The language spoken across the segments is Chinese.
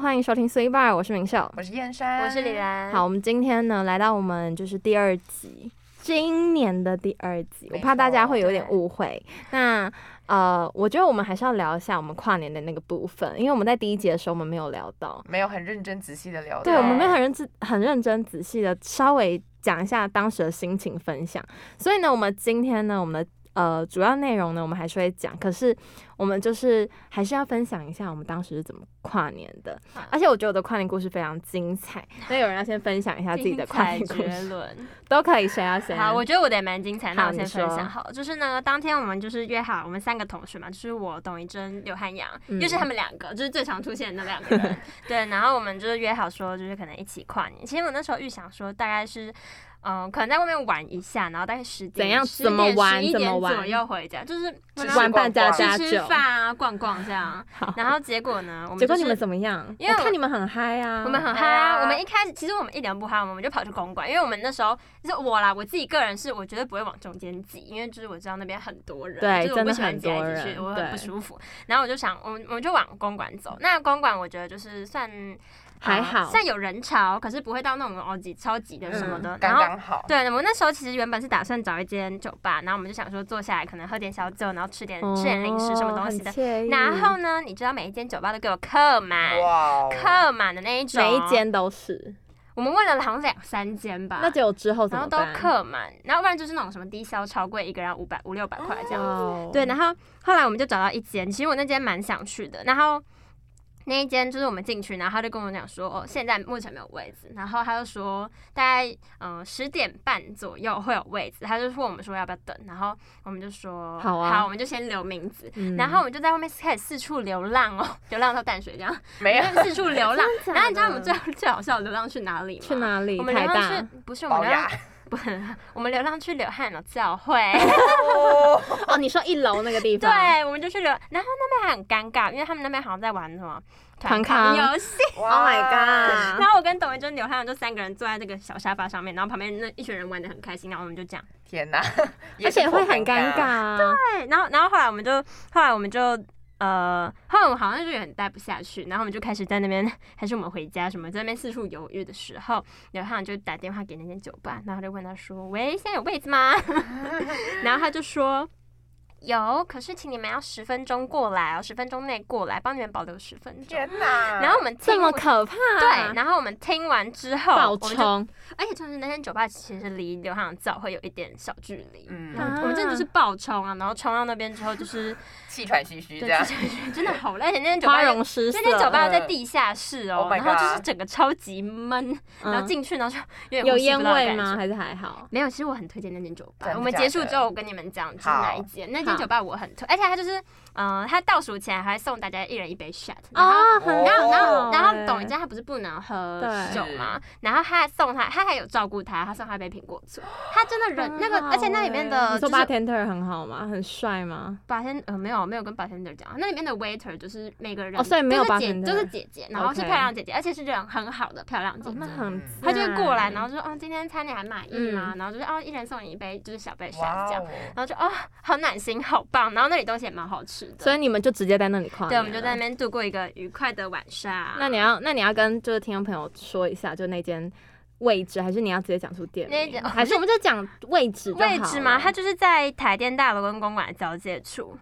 欢迎收听 Three Bar，我是明秀，我是燕山，我是李兰。好，我们今天呢来到我们就是第二集，今年的第二集，我怕大家会有点误会。那呃，我觉得我们还是要聊一下我们跨年的那个部分，因为我们在第一集的时候我们没有聊到，没有很认真仔细的聊到，对，我们没有很认真、很认真、仔细的稍微讲一下当时的心情分享。所以呢，我们今天呢，我们的呃主要内容呢，我们还是会讲，可是我们就是还是要分享一下我们当时是怎么跨年的。好而且我觉得我的跨年故事非常精彩，所以有人要先分享一下自己的跨年故事。都可以，谁要先？好，我觉得我的也蛮精彩，那我先分享好了。就是呢，当天我们就是约好，我们三个同学嘛，就是我、董一真、刘汉阳，嗯又是他们两个，就是最常出现的那两个人。对，然后我们就是约好说，就是可能一起跨年。其实我那时候预想说，大概是。嗯，可能在外面玩一下，然后大概十点、怎样10怎么点玩11怎么玩点左右回家，就是玩扮家家酒。吃吃饭啊、逛逛这样。好，然后结果呢，我们就是结果你们怎么样？因为我我看你们很嗨啊，我们很嗨嗨啊！啊我们一开始其实我们一点都不嗨，我们就跑去公馆，因为我们那时候就是我啦，我自己个人是我绝对不会往中间挤，因为就是我知道那边很多人，对就是我不真的喜欢挤来很多人挤去，我很不舒服。然后我就想，我们我们就往公馆走。那公馆我觉得就是算呃还好。算有人潮，可是不会到那种哦挤超级的什么的。嗯刚然后刚好，对，我们那时候其实原本是打算找一间酒吧，然后我们就想说坐下来，可能喝点小酒，然后吃点吃点零食什么东西的。然后呢，你知道每一间酒吧都给我客满，客满的那一种，每一间都是，我们问了好像两三间吧，那结果之后然后都？客满，然后不然就是那种什么低消超贵，一个人五百五六百块这样。子对，然后后来我们就找到一间，其实我那间蛮想去的，然后。那一间就是我们进去，然后他就跟我讲说，哦，现在目前没有位置，然后他就说大概嗯十点半左右会有位置，他就问我们说要不要等，然后我们就说好啊。我们就先留名字，嗯。然后我们就在外面开始四处流浪哦，流浪到淡水这样，没有。四处流浪，然后你知道我们最最好笑的流浪去哪里吗？去哪里？我们流浪去不是我们保流浪雅，不，我们流浪去流汗了教会。哦 哦，你说一楼那个地方？对，我们就去流，然后那边还很尴尬，因为他们那边好像在玩什么团康康游戏。，Oh my god！然后我跟董一真、刘汉阳就三个人坐在这个小沙发上面，然后旁边那一群人玩的很开心，然后我们就这样。天哪，而且会很尴尬。啊。对，然后然后后来我们就后来我们就。呃，后来我们好像就有点待不下去，然后我们就开始在那边，还是我们回家什么，在那边四处犹豫的时候，刘汉阳就打电话给那间酒吧，然后就问他说：“喂，现在有位子吗？” 然后他就说：“有，可是请你们要十分钟过来哦，十分钟内过来，帮你们保留十分钟。天哪，然后我们这么可怕？对，然后我们听完之后，爆冲，而且就是那间酒吧其实离流浪早会有一点小距离，嗯我们真的就是爆冲啊，然后冲到那边之后就是气喘吁吁这对，样，就是真的好累，而且那间酒吧有容失色。那间酒吧在地下室哦然后就是整个超级闷，然后嗯进去然后就有有烟味吗？还是还好？没有，其实我很推荐那间酒吧我们结束之后，我跟你们讲就是哪一间。那间酒吧我很推，而且它就是，嗯、他倒数前还送大家一人一杯 shot，然后。哦，很然后，然后，然后，欸董一佳他不是不能喝酒吗？然后他还送他，他还有照顾他，他送他一杯苹果醋。他真的人那个，而且那里面的你说就是 bartender 很好吗？很帅吗？白天呃没有没有跟 bartender 讲，那里面的 waiter 就是每个人哦所以没有都是姐 bartender 都是姐姐，然后是漂亮姐姐，而且是人很好的漂亮姐姐，那姐。很他就会过来，然后就说，哦，今天餐你还满意吗？然后就说，哦，一人送你一杯，就是小杯 shot 这样。然后就哦，好暖心，好棒。然后那里东西也蛮好吃的，所以你们就直接在那里跨年对，我们就在那边度过一个愉快的晚上。那你要，那你要跟就是听众朋友说一下，就那间位置，还是你要直接讲出店还是我们就讲位置 位置吗？它就是在台电大楼跟公馆的交界处，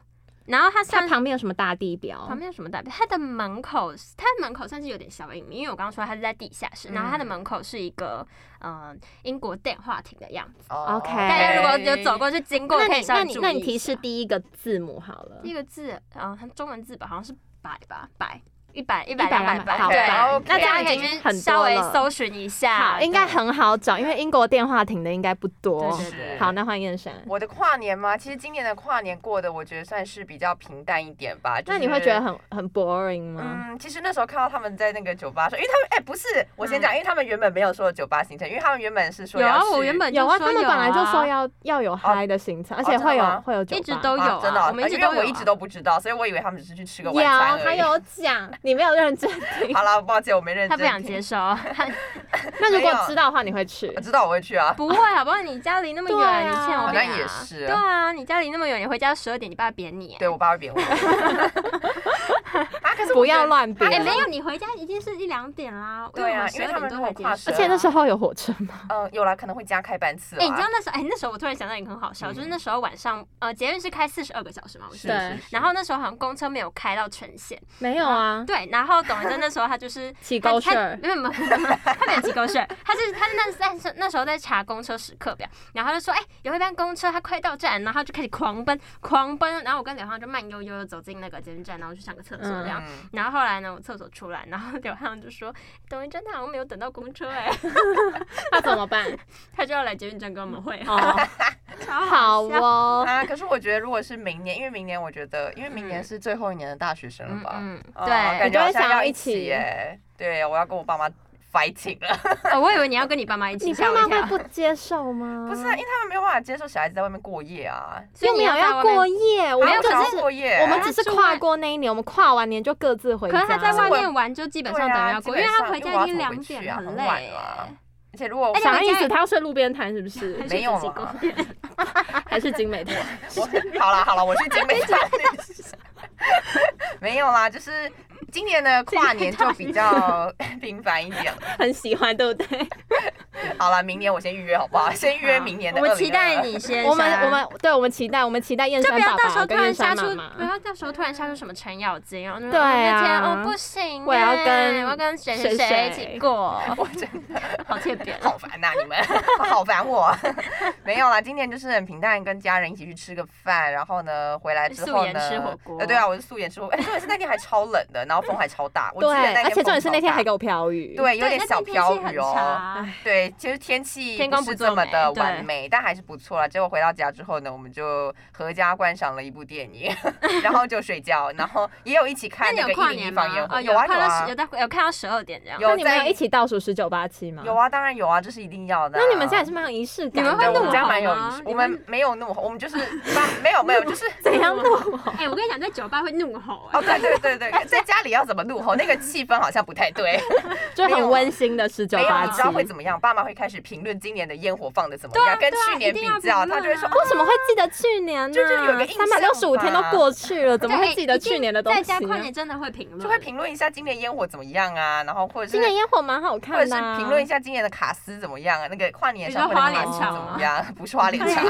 然后它它旁边有什么大地标？旁边有什么大标？它的门口，它的门口算是有点小隐秘，因为我刚刚说它是在地下室，然后它的嗯门口是一个呃英国电话亭的样子。哦 OK 大家如果有走过去经过，可以那你那你提示第一个字母好了第。一个字，啊、它中文字吧，好像是百吧，百。一百一100百两百好对，那这样 OK 可以稍微搜寻一下，好，应该很好找，因为英国电话亭的应该不多。对对对好，那换燕山。我的跨年吗？其实今年的跨年过得，我觉得算是比较平淡一点吧。那你会觉得很很 boring 吗？嗯，其实那时候看到他们在那个酒吧说，因为他们哎、不是，我先讲，因为他们原本没有说酒吧行程，因为他们原本是说有啊，我原本有啊，他们本来就说啊要要有嗨的行程，而且会有吗会有酒吧一直都有啊真的哦、我们一直因为都有啊我一直都不知道，所以我以为他们只是去吃个，晚餐而已。他有讲，你没有认真听。好了，抱歉，我没认真。他不想接。受，他 那如果知道的话，你会去我？知道我会去啊。不会好不好？你家离那么远，啊你欠我好像也是对啊，你家离那么远，你回家十二点，你爸扁你。对我爸会扁我。啊，可是不要乱编。哎，没有，你回家已经是一两点啦。对啊十二因为他们如果点都还结束跨而且那时候有火车吗？嗯，有啦，可能会加开班次。哎、你知道那时候，哎、那时候我突然想到一个很好笑，嗯就是那时候晚上，呃，捷运是开四十二个小时嘛，我记是得。然后那时候好像公车没有开到全线，没有啊，对。然后董文珍那时候他就是起 他他勾事儿。没有没有他没有起勾事儿，他是他是那在那时候在查公车时刻表，然后他就说，哎、有一班公车它快到站，然后他就开始狂奔狂奔，然后我跟刘浩就慢悠悠的走进那个捷运站，然后去上个厕这样。嗯然后后来呢，我厕所出来，然后刘汉就说，抖音侦探好像没有等到公车哎、那怎么办？他就要来捷运站跟我们会合，哦，超好哦。啊，可是我觉得如果是明年，因为明年我觉得，因为明年是最后一年的大学生了吧？嗯，哦对，感觉好像要一你就会想要一起起耶。对，我要跟我爸妈 fighting 了。哦，我以为你要跟你爸妈一起，你。爸妈会不接受吗？不是啊，因为他们没有办法接受小孩子在外面过夜啊。又没有要过夜，我们可是要过夜，我们只是跨过那一年，我们跨完年就各自回家。可是他在外面玩，就基本上等于要过，因为他回家已经两点，很累了。而且如果而且啥意思？他要睡路边摊是不是？没有啊 还是精美摊？我好了好了，我去景美站。没有啦，就是今年的跨年就比较频繁一点。很喜欢，对不对？好了，明年我先预约好不好？先预约明年的。我们期待。你先。我们我们对我们期待，我们期待燕就不要山爸到时候突然爸跟燕杀出，山妈妈。不要到时候突然杀出什么程咬金，然后就对啊哦那天哦不行，我要跟我要跟谁谁谁谁一起过，我真的好欠扁。好烦呐、你们 好烦我。没有啦，今年就是很平淡，跟家人一起去吃个饭，然后呢回来之后素颜呢，吃火锅呃，对啊，我是素颜吃火锅。哎，重点是那天还超冷的，然后风还超大。我记得对，那而且重点是那天还给我我飘雨。对有点小飘雨哦。对，其实天气不是这么的完美，但还是不错啦。结果回到家之后呢，我们就合家观赏了一部电影，然后就睡觉，然后也有一起看那个一零一有跨年放烟？火，哦，有啊有到十有到有看到十二点这样。有那你们有一起倒数十九八七吗？有。啊，当然有啊，这是一定要的啊。那你们家也是蛮有仪式感你们家蛮有仪式，我们没有怒吼，我们就是没有没有，就是怎样怒吼？哎，我跟你讲，在酒吧会怒吼。哎哦，对对对对，在家里要怎么怒 吼，那个气氛好像不太对。就很温馨的十九没有，八七你知。道会怎么样？爸妈会开始评论今年的烟火放的怎么样，跟去年比较，他就会说啊为什么会记得去年呢？就是有个印象三百六十五天都过去了，怎么会记得去年的东西呢？在家跨年真的会评论，就会评论一下今年烟火怎么样啊，然后或者是今年烟火蛮好看或者是。评论一下今年的卡斯怎么样啊，那个跨年上会的卡斯场怎么样？不是花脸场，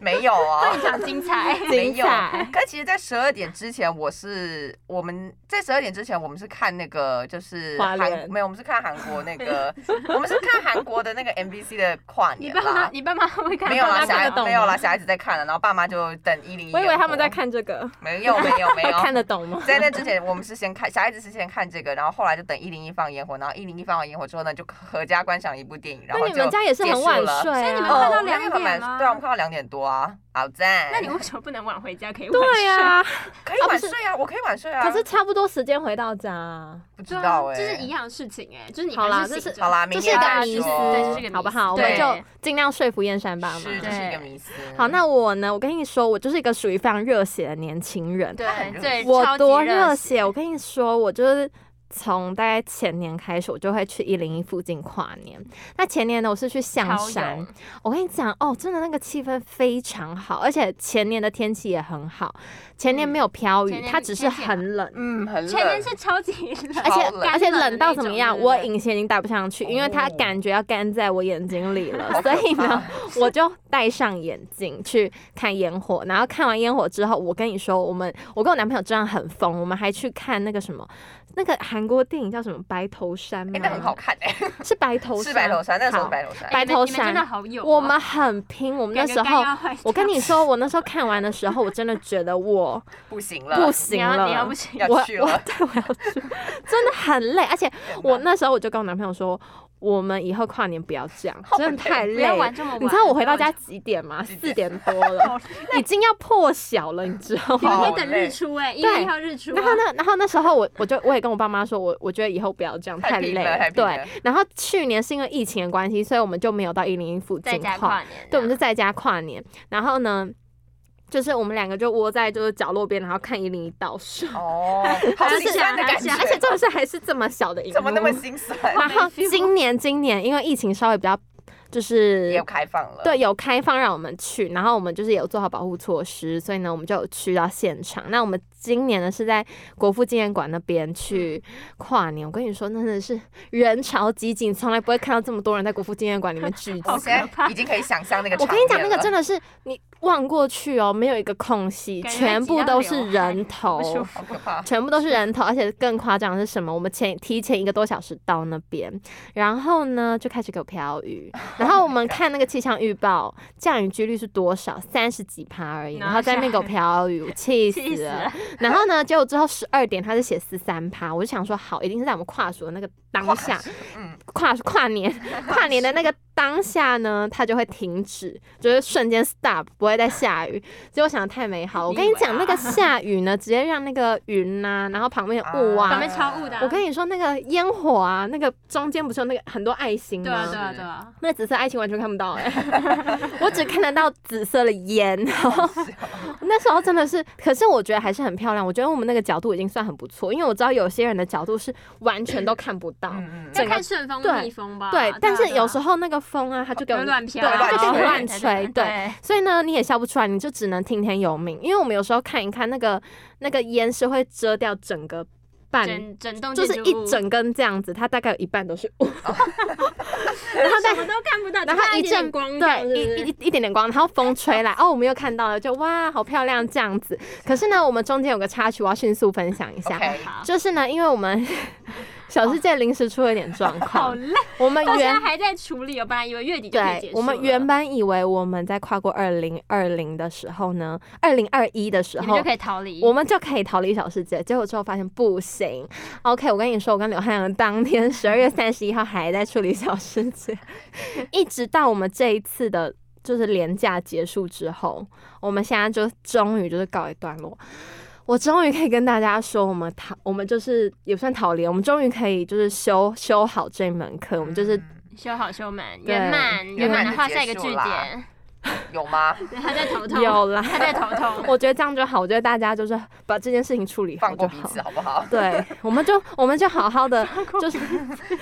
没有啊。非常精彩。没有可其实，在十二点之前，我是我们在十二点之前，我们是看那个就是韩莲没有，我们是看韩国那 个，我们是看韩国的那个 MBC 的跨你爸妈年啦，。你爸妈会看？没有啦，小孩没有啦，小孩子在看了，然后爸妈就等一零一。我以为他们在，看这个，没有没有没有，看得懂吗？在那之前，我们是先看小孩子是先看这个，然后后来就等一零一放烟火，然后一零一放完烟火之后呢，就合家观赏一部电影，然后就那你们家也是很晚结束了睡啊？所以你们哦，看到两点吗对啊，我们看到两点多啊，好赞。那你为什么不能晚回家？可以晚对啊，可以晚睡啊，我可以晚睡啊。可是差不多时间回到家啊，不知道哎，就是一样的事情哎，就是你好啦这是好啦，明这是一年再个迷思说，这是一个迷思好不好？我们就尽量说服燕山爸妈。是这是一个迷思。好，那我呢？我跟你说，我就是一个属于非常热血的年轻人。对对，我多热热血！我跟你说，我就是从大概前年开始，我就会去一零一附近跨年。那前年呢，我是去象山。我跟你讲哦，真的那个气氛非常好，而且前年的天气也很好。前年没有飘雨，它只是很冷。嗯，很冷。前年是超级冷，而且而且冷到怎么样？我隐形已经戴不上去，因为它哦感觉要干在我眼睛里了，所以呢，我就戴上眼镜去看烟火。然后看完烟火之后，我跟你说，我们我跟我男朋友真的很疯，我们还去看那个什么，那个韩国电影叫什么《白头山》吗？很好看哎，是白头山，是白头山，那时候白头山。白头你们你们真的山好有哦，我们很拼，我们那时候我跟你说，我那时候看完的时候，我真的觉得我不行了，不行你要了，你要不行要我我 对我要去，真的很累，而且我那时候我就跟我男朋友说，我们以后跨年不要这样，真的太累玩这么晚。你知道我回到家几点吗？四点 多了，已经要破晓了，你知道吗？可以等日出哎，一月一号日出啊。然后呢，然后那时候我我就我也跟我爸妈说，我我觉得以后不要这样，太累了了对，然后去年是因为疫情的关系，所以我们就没有到一零一附近跨跨年，对，我们就在家跨年。然后呢，就是我们两个就窝在就是角落边，然后看一零一倒数，哦，好而且心酸的感觉，而且重点是还是这么小的一幕，怎么那么心酸？然后今年今年因为疫情稍微比较。就是有开放了。对，有开放让我们去，然后我们就是有做好保护措施，所以呢，我们就有去到现场。那我们今年呢是在国父纪念馆那边去跨年，我跟你说，真的是人潮济济，从来不会看到这么多人在国父纪念馆里面聚集我。现在已经可以想象那个我跟你讲，那个真的的是你望过去哦，没有一个空隙，全部都是人头。全部都是人头，而且更夸张的是什么？我们前提前一个多小时到那边，然后呢就开始给我飘雨，然后我们看那个气象预报，降雨几率是多少？三十几趴而已，然后在那边给我飘雨，气死了。然后呢，结果之后十二点他是写十三趴，我就想说好，一定是在我们跨暑的那个当下，嗯，跨跨年跨年的那个当下呢，它就会停止，就是瞬间 stop，不会再下雨。结果想的太美好，我跟你讲，那个下雨呢，直接让那个云呐、然后旁边的雾啊，旁边超雾的啊我跟你说，那个烟火啊，那个中间不是有那个很多爱心吗？对啊对啊对啊，那个紫色爱心完全看不到哎、我只看得到紫色的烟。然 后那时候真的是，可是我觉得还是很漂亮。我觉得我们那个角度已经算很不错，因为我知道有些人的角度是完全都看不到。要看顺风对逆风吧。对，但是有时候候那个风啊，它就给我们乱飘啊，对，它就给你乱吹，对。所以呢，你也笑不出来，你就只能听天由命。因为我们有时候看一看那个那个烟是会遮掉整个半，整整栋就是一整根这样子，它大概有一半都是雾，然后什么都看不到，然后一阵光，对，一一一点点光，然后风吹来，哦，我们又看到了，就哇，好漂亮这样子。可是呢，我们中间有个插曲，我要迅速分享一下就是呢，因为我们小世界临时出了一点状况好，累，我们原还在处理。我本来以为月底就可以结束，我们原本以为我们在跨过二零二零的时候呢，二零二一的时候就可以逃离。我们就可以逃离小世界。结果之后发现不行。OK，我跟你说，我跟刘汉阳当天十二月三十一号还在处理小世界，一直到我们这一次的。就是年假结束之后，我们现在就终于就是告一段落。我终于可以跟大家说，我们逃，我们就是也算逃离，我们终于可以就是修修好这门课，我们就是嗯修好修满，圆满圆圆满的画下一个句点。有吗？对他在头痛，有啦。他在头痛。我觉得这样就好，我觉得大家就是把这件事情处理好就好放过彼此。好不好？对，我们就我们就好好的，就是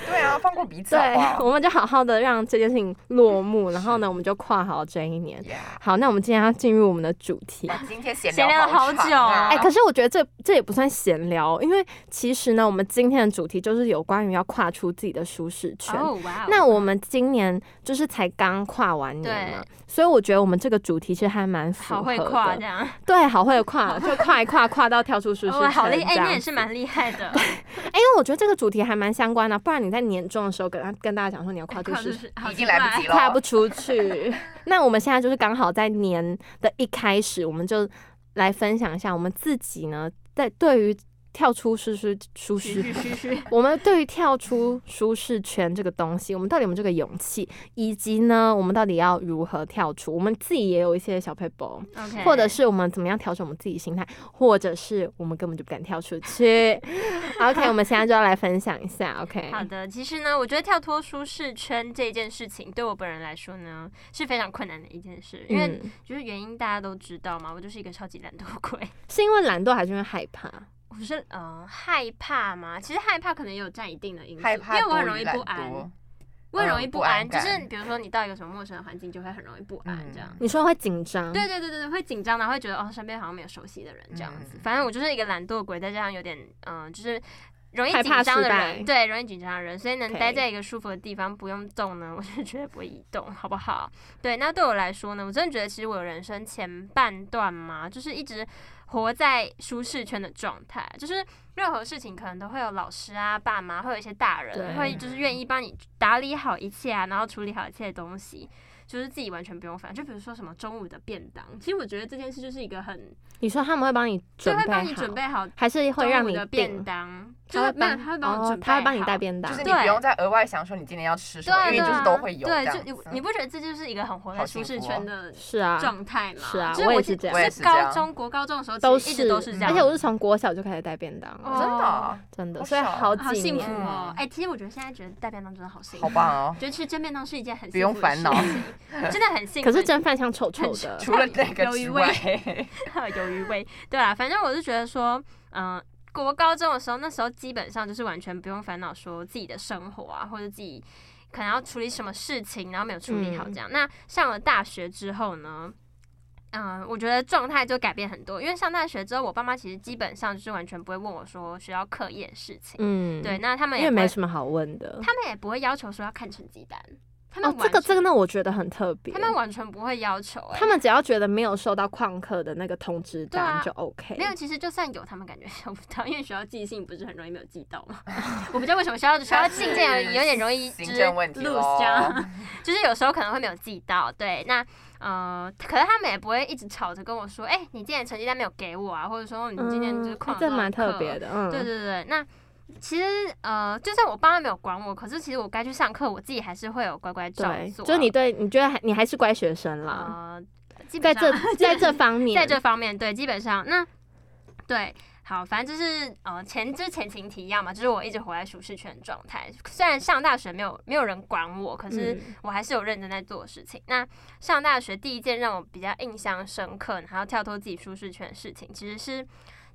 对啊，放过彼此好对不，好？我们就好好的让这件事情落幕，然后呢，我们就跨好这一年。Yeah 好，那我们今天要进入我们的主题。今天闲闲聊了好久啊哎、可是我觉得这这也不算闲聊，因为其实呢，我们今天的主题就是有关于要跨出自己的舒适圈。哦哇哦！那我们今年就是才刚跨完年嘛，所以我觉得我们这个主题其实还蛮符合好会跨的这。样，对，好会跨，就跨一跨，跨到跳出舒适圈。好厉害！哎，你也是蛮厉害的，哎、因为我觉得这个主题还蛮相关的，不然你在年终的时候跟他跟大家讲说你要跨出 舒适跨就是已经来不及了跨不出去。那我们现在就是刚好在年的一开始，我们就来分享一下我们自己呢，在对于跳出舒适舒适嘘嘘嘘嘘我们对于跳出舒适圈这个东西，我们到底有没有这个勇气，以及呢，我们到底要如何跳出？我们自己也有一些小 paper，，OK，或者是我们怎么样调整我们自己心态，或者是我们根本就不敢跳出去。OK，我们现在就要来分享一下。OK，好的，其实呢，我觉得跳脱舒适圈这件事情，对我本人来说呢，是非常困难的一件事，因为嗯，就是原因大家都知道嘛，我就是一个超级懒惰鬼。是因为懒惰还是因为害怕？我是呃害怕吗，其实害怕可能也有占一定的因素，害怕因为我很容易不安，我很容易嗯不安，不安就是比如说你到一个什么陌生的环境，就会很容易不安这样。嗯你说会紧张？对对对对对，会紧张，然后会觉得哦，身边好像没有熟悉的人这样子。嗯反正我就是一个懒惰鬼，再加上有点嗯、就是容易紧张的人，对，容易紧张的人，所以能待在一个舒服的地方不用动呢，我就绝对不会移动，好不好？对，那对我来说呢，我真的觉得其实我人生前半段嘛，就是一直活在舒适圈的状态，就是任何事情可能都会有老师啊、爸妈，会有一些大人会就是愿意帮你打理好一切啊，然后处理好一切的东西。就是自己完全不用烦，就比如说什么中午的便当，其实我觉得这件事就是一个很你说他们会帮你准备好，就会帮你准备好还是会让你中午的便？当，他会就是没有帮他会帮你准备，哦他会帮你带便当就是。你对不用再额外想说你今天要吃什么，因为就是都会有对，就你你不觉得这就是一个很活在舒适圈的是啊，状态吗？是啊就是记我也是这样我是是这样高中国高中的时候，都其实一直都是这样，而且我是从国小就开始带便当真的啊真的，所以好好幸福哦嗯！哎，其实我觉得现在觉得带便当真的好幸福，好棒哦。觉得吃蒸便当是一件很不用幸福的烦恼事情 真的很幸福。可是蒸饭香臭臭的，除了那个有鱼味还，有鱼味。对啊，反正我是觉得说，嗯、国高中的时候，那时候基本上就是完全不用烦恼说自己的生活啊，或者自己可能要处理什么事情，然后没有处理好嗯这样。那上了大学之后呢？嗯，我觉得状态就改变很多，因为上大学之后，我爸妈其实基本上就是完全不会问我说学校课业的事情，嗯，对，，那他们因为也没什么好问的。他们也不会要求说要看成绩单，他们哦，这个这个，呢我觉得很特别他。们完全不会要求、欸，他们只要觉得没有收到旷课的那个通知单就 OK。没有，其实就算有，他们感觉 收不到，因为学校寄信不是很容易没有寄到嘛。我不知道为什么学校学校信件有有点容易 就是行政问题 lose 这样，就是有时候可能会没有寄到。对，那呃，可是他们也不会一直吵着跟我说，哎、你今年成绩单没有给我啊，或者说你今年就是嗯旷了这蛮特别的，嗯，对对对，那其实呃，就算我爸妈没有管我，可是其实我该去上课，我自己还是会有乖乖照，做啊。就是你对你觉得还你还是乖学生啦，呃，基本这在这方 面，在这方面，对，基本上那对。好，反正就是呃前就是前情提要嘛，就是我一直活在舒适圈的状态。虽然上大学没有没有人管我，可是嗯我还是有认真在做事情。那上大学第一件让我比较印象深刻，然后跳脱自己舒适圈的事情，其实是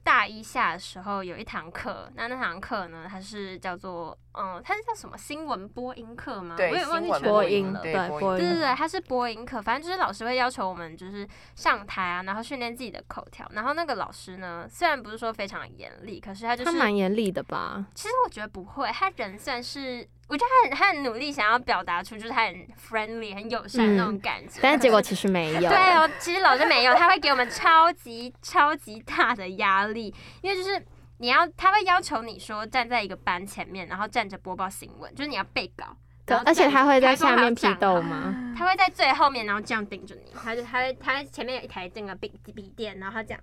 大一下的时候有一堂课。那那堂课呢，它是叫做嗯，它是叫什么新闻播音课吗？对我也忘记新闻全名播音了。对播音音，对对对，它是播音课，反正就是老师会要求我们就是上台啊，然后训练自己的口条。然后那个老师呢，虽然不是说非常严厉，可是他就是他蛮严厉的吧？其实我觉得不会，他人算是，我觉得他很他很努力想要表达出就是他很 friendly 很友善那种感觉，但是结果 其实没有。对哦，其实老师没有，他会给我们超级超级大的压力，因为就是你要他会要求你说站在一个班前面，然后站着播报新闻，就是你要背稿。对而且他会在下面批斗吗？他会在最后面，然后这样盯着你，他就他会他前面有一台这个笔笔电，然后他这样，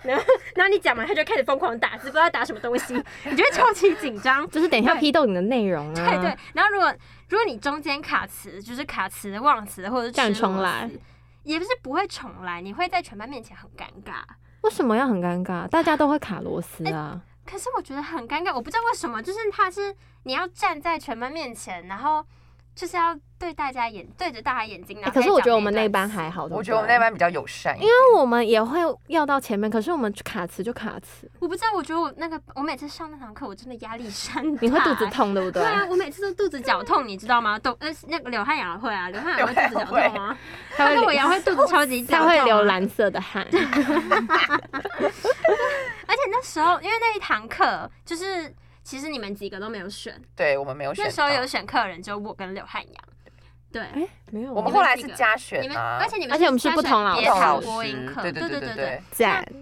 然后然后你讲完，他就开始疯狂打字，不知道打什么东西，你就会超级紧张。就是等一下对批斗你的内容啊。对 对，然后如果如果你中间卡词，就是卡词、忘词或者是叫你吃螺重来，也不是不会重来，你会在全班面前很尴尬。为什么要很尴尬？大家都会卡螺丝哎啊。可是我觉得很尴尬，我不知道为什么，就是他是你要站在全班面前，然后就是要对大家眼对着大家眼睛。然后哎可是我觉得我们那班还好，我觉得我们那班比较友善，因为我们也会要到前面，可是我们卡词就卡词，我不知道，我觉得我那个我每次上那堂课，我真的压力山大。你会肚子？痛，对不对对？啊，我每次都肚子绞痛，你知道吗？都呃那个刘汉阳会啊，刘汉阳会肚子绞痛吗？他他跟我会一样会肚子超级绞他痛啊，会流蓝色的汗。而且那时候因为那一堂课就是其实你们几个都没有选，对我们没有选。那时候有选客人就我跟刘汉阳。对，哎，没有啊，我们后来是加选你们啊，而且你们而且我们是加选不同老师播音课，对对对对对。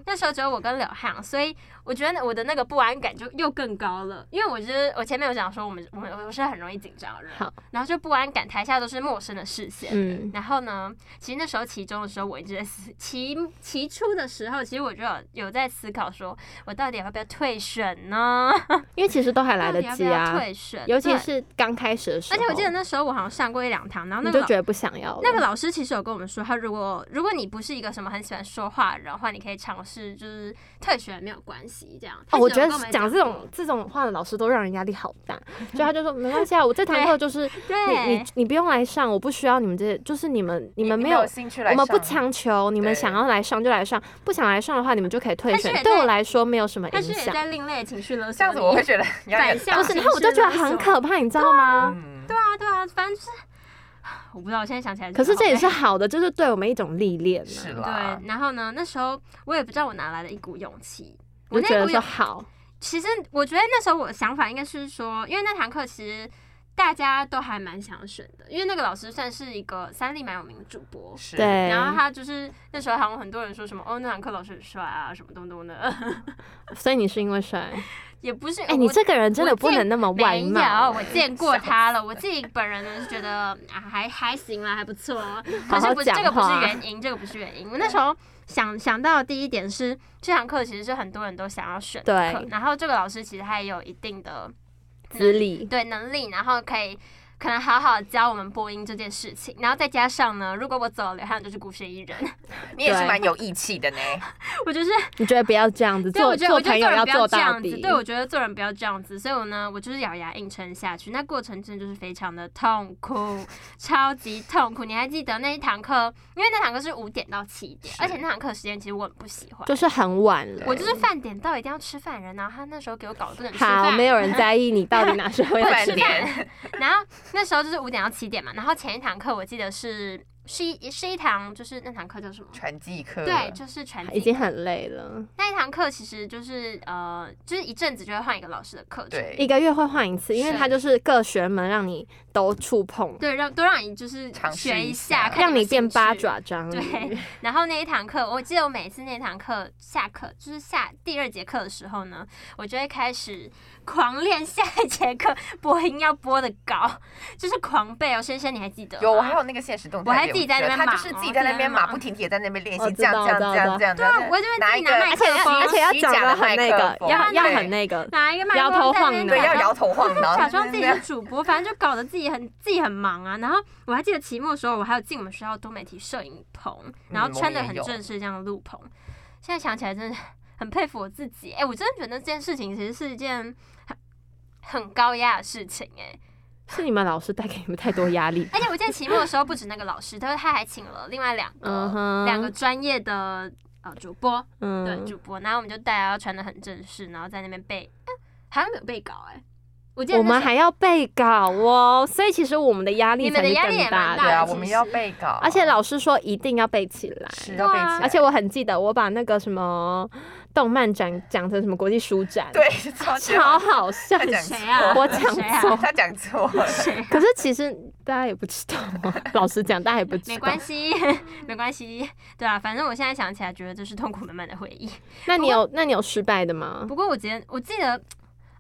那时候只有我跟柳汉，所以我觉得我的那个不安感就又更高了，因为我觉得我前面有讲说我们我们我是很容易紧张的人，好，然后就不安感，台下都是陌生的视线。嗯，然后呢，其实那时候期中的时候，我一直在思期期初的时候，其实我就有有在思考，说我到底要不要退选呢？因为其实都还来得及啊，退选，尤其是刚开始的时候。而且我记得那时候我好像上过一两堂，然后那个老你就觉得不想要了。那个老师其实有跟我们说，他如果如果你不是一个什么很喜欢说话的人的话，你可以尝试就是退学没有关系这样。他哦，我觉得讲这种这种话的老师都让人压力好大，所以他就说没关系啊，我这堂课就是你 对你你不用来上，我不需要你们这些，就是你们你你们没有兴趣来，我们不强求，你们想要来上就来上，不想来上的话，你们就可以退选。但是也对我来说没有什么影响。但是也在另类情绪勒索你。这样子，我会觉得反向不是，然后我就觉得很可怕，你知道吗？嗯，对啊对啊，反正就是 我不知道，我现在想起来。可是这也是 好的，就是对我们一种历练呢。是啦对。，然后呢，那时候我也不知道我哪来的一股勇气。我我就觉得说那股勇，好，其实我觉得那时候我的想法应该是说，因为那堂课其实大家都还蛮想选的，因为那个老师算是一个三立蛮有名的主播，是，对，然后他就是那时候好像很多人说什么哦，那堂课老师很帅啊，什么东东的，所以你是因为帅？也不是。哎，你我这个人真的不能那么外没有，貌。我见过他了。我自己本人呢是觉得啊，还还行啦，还不错。可好好讲是不是这个不是原因，这个不是原因。我那时候想想到的第一点是，这堂课其实是很多人都想要选的课对，然后这个老师其实他也有一定的资历，对能力，然后可以。可能好好教我们播音这件事情，然后再加上呢，如果我走了，刘汉就是孤身一人，你也是蛮有义气的呢。我就是你觉得不要这样子，对，做我觉得做朋友我觉得做人不要做到这样子。对，我觉得做人不要这样子，所以我呢，我就是咬牙硬撑下去。那过程真的就是非常的痛苦，超级痛苦。你还记得那一堂课？因为那堂课是五点到七点，而且那堂课时间其实我很不喜欢。就是很晚了。我就是饭点到一定要吃饭人，然后他那时候给我搞得不能吃好，饭，没有人在意你到底哪时候要饭吃点然后那时候就是五点到七点嘛，然后前一堂课我记得是是一是一堂就是那堂课叫什么？传记课，对，就是传记已经很累了，那一堂课其实就是呃，就是一阵子就会换一个老师的课程，对。一个月会换一次，因为是。它就是各学门让你都触碰，对，让都让你就是学一一下。让你变八。爪章。对然后那一堂课，我记得我每次那堂课下课，就是下第二节课的时候呢，我就会开始狂练下一节课播音要播的高，就是狂背哦。先生，你还记得？有，我还有那个现实动态，我还自己在那边他就是自己在那边马哦不停蹄地在那边练习，这样这样道我知道这样这样，对啊我就会自己拿一个拿麦克风而且要虚讲的很那个，要要很那个，拿一个麦克摇头风在那边晃脑 对，要摇头晃脑，假装自己是主播，反正就搞得自己很自己很忙啊。然后我还记得期末的时候，我还有进我们学校多媒体摄影棚，然后嗯穿的很正式这样录棚。现在想起来真的很佩服我自己，哎、我真的觉得这件事情其实是一件很很高压的事情、哎。是你们老师带给你们太多压力。而且我记得期末的时候，不止那个老师，他说他还请了另外两个两个专业的呃主播，对嗯，主播，然后我们就大家要穿的很正式，然后在那边背，哎好像没有背稿哎、我记得我们还要背稿哦，所以其实我们的压力你们才是的压力也更大的。蛮大对啊，我们要背稿，而且老师说一定要背起来，是要背起来，而且我很记得我把那个什么动漫展讲成什么国际书展，，对超级超好笑。他讲谁啊？我讲谁啊错他讲错了，啊可是其实大家也不知道啊，老实讲，大家也不知道。没关系，没关系，对啊，反正我现在想起来，觉得这是痛苦满满的回忆。那你有那你有失败的吗？不过我觉得，我记得，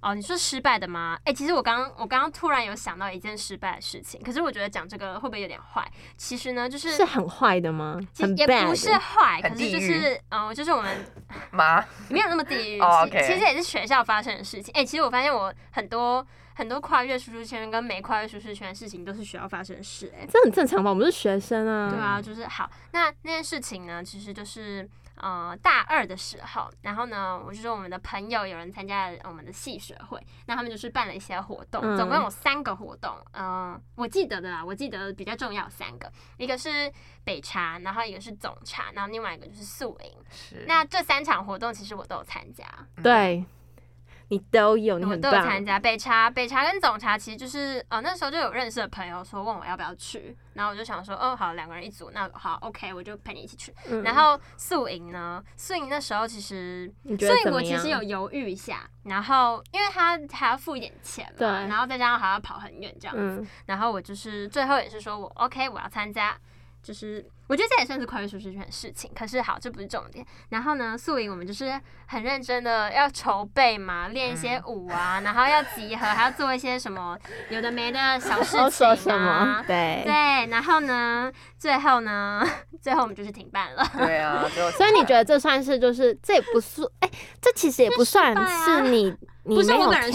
哦，你说失败的吗？哎、其实我刚刚我刚刚突然有想到一件失败的事情，可是我觉得讲这个会不会有点坏？其实呢，就是是很坏的吗？其实也不是坏，可是就是，嗯、就是我们 妈，没有那么地狱。哦其实也是学校发生的事情。哎、其实我发现我很多很多跨越舒适圈跟没跨越舒适圈的事情，都是学校发生的事、哎。这很正常吧？我们是学生啊。对啊，就是好。那那件事情呢，其实就是呃大二的时候，然后呢，我就说我们的朋友有人参加了我们的系学会，那他们就是办了一些活动，嗯总共有三个活动。嗯、我记得的啦，我记得比较重要三个，一个是北茶，然后一个是总茶，然后另外一个就是宿营。是那这三场活动其实我都有参加。对，你都有，你我很棒。都有参加北茶，北茶跟总茶其实就是呃那时候就有认识的朋友说问我要不要去，然后我就想说哦好两个人一组，那好 OK 我就陪你一起去。嗯然后宿营呢，宿营那时候其实宿营我其？实有犹豫一下，然后因为他还要付一点钱嘛，对然后再加上还要跑很远这样子，嗯，然后我就是最后也是说我 OK 我要参加。就是我觉得这也算是跨越舒适圈的事情，可是好，这不是重点。然后呢，素营我们就是很认真的要筹备嘛，练一些舞啊，然后要集合，还要做一些什么有的没的小事要情说什么啊？。对。对，然后呢，最后呢，最后我们就是停办了。对啊，就 所以你觉得这算是就是这也不算哎、这其实也不算是你 你没有不是我本人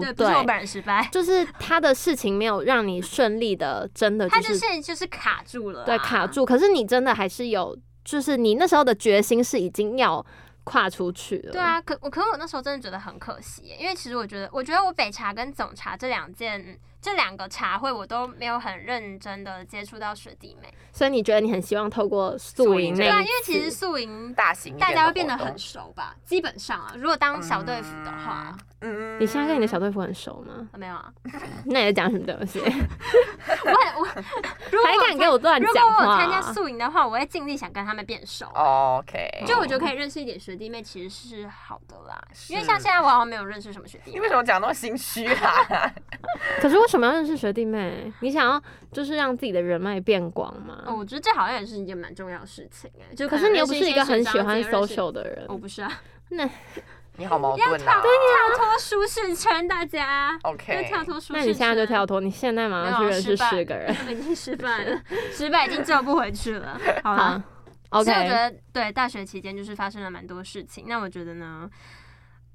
对，不是我本人失败，就是他的事情没有让你顺利的，真的他就就是是就是卡住了、啊对卡。住。可是你真的还是有，就是你那时候的决心是已经要跨出去了。对，啊，可我可是我那时候真的觉得很可惜耶，因为其实我觉得，我觉得我北茶跟总茶这两件这两个茶会，我都没有很认真的接触到雪弟妹。所以你觉得你很希望透过宿宿营对啊，因为其实次宿营大型大家会变得很熟吧，基本上啊，如果当小队服的话，嗯，你现在跟你的小队服很熟吗？啊没有啊，那你在讲什么东西？我很我如果还我敢给我乱讲如果？我参加宿营的话，我会尽力想跟他们变熟。OK，就我觉得可以认识一点学弟妹，其实是好的啦。因为像现在我好像没有认识什么学弟妹你为。什么讲那么心虚啊？可是为什么要认识学弟妹？你想要就是让自己的人脉变广吗？哦，我觉得这好像也是一件蛮重要的事情哎。就可能是你又不是一个很喜欢 social 的人我，不是啊，你好矛盾呐、跳跳脱舒适圈，大家。就 OK，跳脱舒适圈。那你现在就跳脱，你现在马上去认识失败十个人。已经失败了，失败已经救不回去了。好了好，所以我觉得对大学期间就是发生了蛮多事情。那我觉得呢，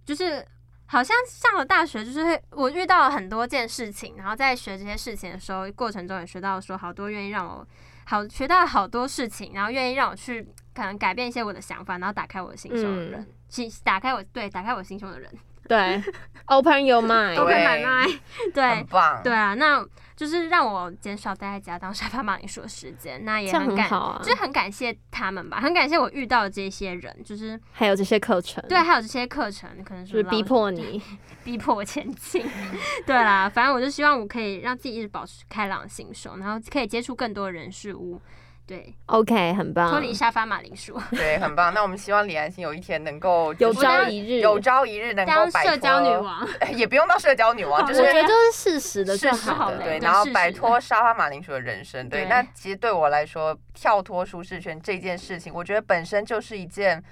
就是好像上了大学，就是会我遇到了很多件事情，然后在学这些事情的时候，过程中也学到说好多愿意让我好学到好多事情，然后愿意让我去可能改变一些我的想法，然后打开我的心胸的人嗯，其、打开我对打开我心胸的人对，Open your mind，，Open 对 my mind，对很。棒，对啊，那就是让我减少待在家当沙发马铃薯的时间。那也很感，就是很感谢他们吧，很感谢我遇到的这些人，就是还有这些课程，对，，还有这些课程，可能就是逼迫你，逼迫我前进。对啦，反正我就希望我可以让自己一直保持开朗的心胸，然后可以接触更多的人事物，对，OK，很棒脱，离沙发马铃薯，对，很棒。那我们希望李安心有一天能够有朝一日，有朝一日能够摆脱社交女脱，王。也不用到社交女王，就是我觉得就是事实的就事实的对，然后摆脱沙发马铃薯的人生。对那其实对我来说，跳脱舒适圈这件事情，我觉得本身就是一件。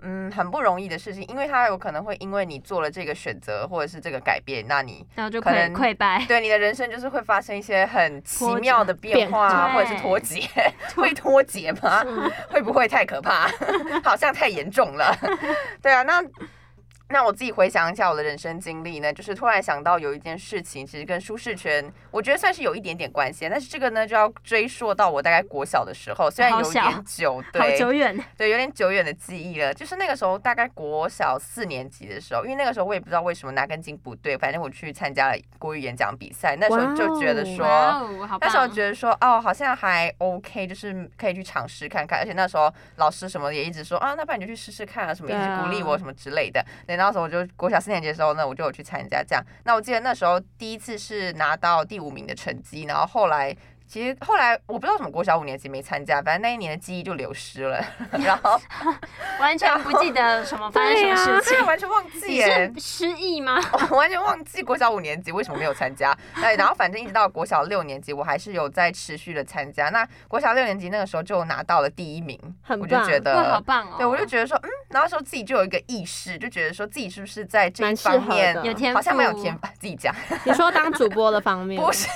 嗯，很不容易的事情，因为他有可能会因为你做了这个选择或者是这个改变，那你然后就可能溃败，对你的人生就是会发生一些很 奇妙的变化，变或者是脱节，会脱节吗？会不会太可怕？好像太严重了。对啊，那。那我自己回想一下我的人生经历呢，就是突然想到有一件事情，其实跟舒适圈，我觉得算是有一点点关系。但是这个呢，就要追溯到我大概国小的时候，虽然有点久，好对，久远。对，有点久远的记忆了。就是那个时候，大概国小四年级的时候，因为那个时候我也不知道为什么哪根筋不对，反正我去参加了国语演讲比赛。那时候就觉得说！那时候觉得说，哦，好像还 OK，就是可以去尝试看看。而且那时候老师什么也一直说啊，那不然你就去试试看啊，什么一直鼓励我什么之类的。对，那时候我就国小四年级的时候呢，我就有去参加这样。那我记得那时候第一次是拿到第五名的成绩，然后后来。其实后来我不知道为什么国小五年级没参加，反正那一年的记忆就流失了，然后完全不记得什么发生什么事情。完全忘记耶。失忆吗？我 完全忘记国小五年级为什么没有参加。对，然后反正一直到国小六年级，我还是有在持续的参加。那国小六年级那个时候就拿到了第一名，很我就觉得，好。棒哦！对，我就觉得说，嗯，然后那时候自己就有一个意识，就觉得说自己是不是在这方面有天好像蛮有赋天，自己讲你说当主播的方 面，不是，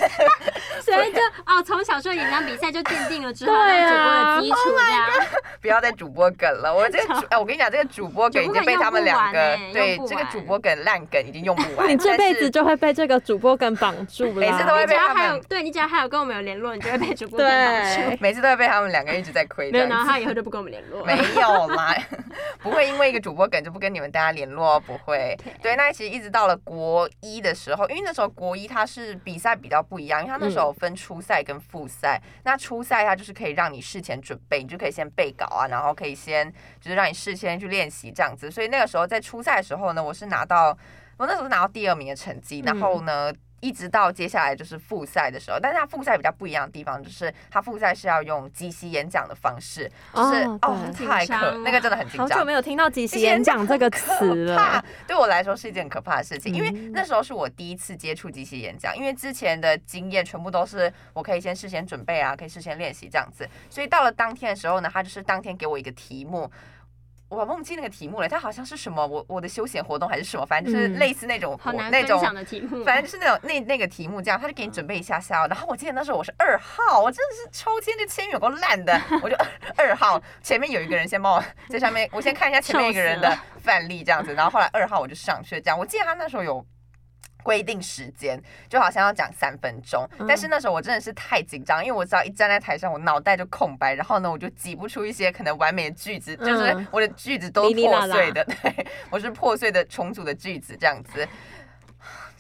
所以就哦，从小时候演讲比赛就奠定了之后对当主播啊的基础，这样。不要再主播梗了。我这个主，哎，我跟你讲，这个主播梗已经被他们两个对这个主播梗烂梗已经用不完，你这辈子就会被这个主播梗绑住了，每次都会被他们对你只要还有跟我们有联络，你就会被主播梗绑住。每次都会被他们两个一直在亏。没有，然后他以后就不跟我们联络了。没有啦，不会因为一个主播梗就不跟你们大家联络哦，不会。对，那其实一直到了国一的时候，因为那时候国一它是比赛比较不一样，因为它那时候分初赛跟复赛。那初赛它就是可以让你事前准备，你就可以先背稿啊，然后可以先就是让你事先去练习这样子。所以那个时候在初赛的时候呢，我是拿到我那时候拿到第二名的成绩，然后呢。一直到接下来就是复赛的时候，但是它复赛比较不一样的地方，就是它复赛是要用即席演讲的方式，就是哦哦太可那个真的很紧张好久。没有听到即席演演讲这个词可怕了，，对我来说是一件很可怕的事情，因为嗯那时候是我第一次接触即席演讲，因为之前的经验全部都是我可以先事先准备啊，可以事先练习这样子，所以到了当天的时候呢，他就是当天给我一个题目。我忘记那个题目了，它好像是什么我我的休闲活动还是什么，反正就是嗯类似那种好难分活那种享的题目。反正就是那种那那个题目这样，他就给你准备一下下哦。然后我记得那时候我是二号，我真的是抽签这签有够烂的，我就二号前面有一个人先帮我在上面，我先看一下前面一个人的 范例这样子，然后后来二号我就上去了这样。我记得他那时候有。规定时间就好像要讲三分钟，嗯。但是那时候我真的是太紧张，因为我只要一站在台上，我脑袋就空白，然后呢，我就挤不出一些可能完美的句子，就是嗯我的句子都破碎的，对我是破碎的重组的句子这样子。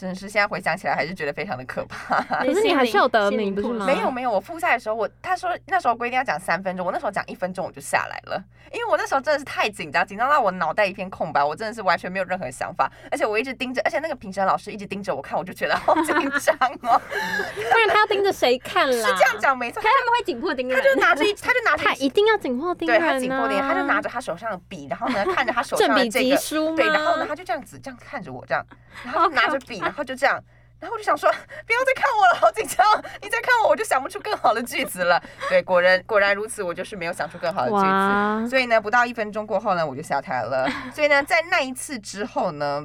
真的是现在回想起来还是觉得非常的可怕。可是你还是有得名不是吗没有没有，我复赛的时候，我他说那时候规定要讲三分钟，我那时候讲一分钟我就下来了，因为我那时候真的是太紧张，紧张到我脑袋一片空白，我真的是完全没有任何想法，而且我一直盯着，而且那个评审老师一直盯着我看，我就觉得好紧张哦。不然他要盯着谁看啦？是这样讲没错，可是他们会紧迫盯着，他就拿着一，他就拿着他一一定要紧迫盯对人啊他紧迫盯，他就拿着他手上的笔，然后呢看着他手 上的这个，级书吗？对，然后呢他就这样子这样看着我这样，然后就拿着笔，然后就这样。然后我就想说，不要再看我了，好紧张！你再看我，我就想不出更好的句子了。对，果然果然如此，我就是没有想出更好的句子。所以呢，不到一分钟过后呢，我就下台了。所以呢，在那一次之后呢，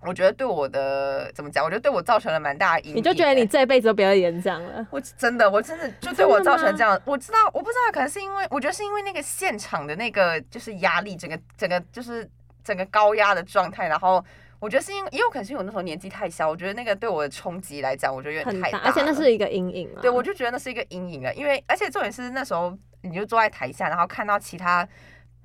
我觉得对我的怎么讲？我觉得对我造成了蛮大的阴影。你就觉得你这辈子都不要演讲了？我真的，我真的就对我造成这样，我知道，我不知道，可能是因为我觉得是因为那个现场的那个就是压力，整个整个就是整个高压的状态，然后我觉得是因为也有可能是因为我那时候年纪太小，我觉得那个对我的冲击来讲，我觉得有点太大而且那了是一个阴影啊。对，我就觉得那是一个阴影了，因为而且重点是那时候你就坐在台下，然后看到其他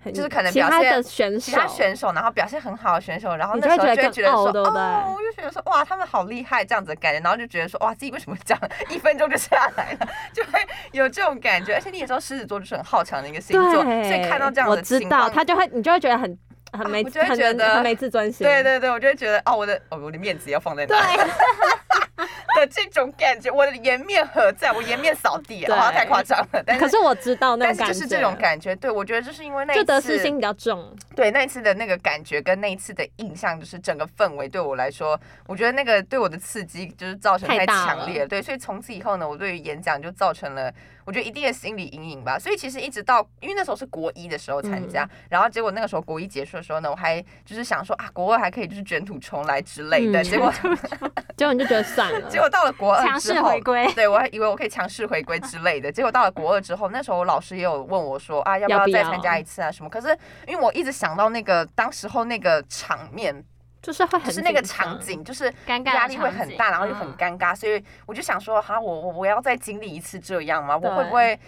就是可能其他表现的选手，其他选手，然后表现很好的选手，然后那时候就会觉得说，哦，我就觉得说，哇，他们好厉害这样子的感觉，然后就觉得说，哇，自己为什么这样，一分钟就下来了，就会有这种感觉。而且你也知道，狮子座就是很好强的一个星座，对，所以看到这样我的知道，情况，他就会你就会觉得很很没啊我就会觉得很没自尊心，对对对，我就会觉得，哦，我的哦，我的面子要放在对。哪 的这种感觉，我的颜面何在？我颜面扫地，啊好像太夸张了。但是可是我知道那种感觉，但是就是这种感觉，对我觉得就是因为那一次失心比较重，对那一次的那个感觉跟那一次的印象，就是整个氛围对我来说，我觉得那个对我的刺激就是造成太强烈了。对，所以从此以后呢，我对于演讲就造成了我觉得一定的心理阴影吧。所以其实一直到因为那时候是国一的时候参嗯加，然后结果那个时候国一结束的时候呢，我还就是想说啊，国二还可以就是卷土重来之类的，嗯结果 结果你就觉得算了，结果到了国二强势之后回归对我还以为我可以强势回归之类的。结果到了国二之后，那时候我老师也有问我说啊，要不要再参加一次啊什么？可是因为我一直想到那个当时候那个场面，就是会很就是那个场，景，就是尴尬压力会很大，然后又很嗯尴尬，所以我就想说，哈，我我我要再经历一次这样吗？我会不会？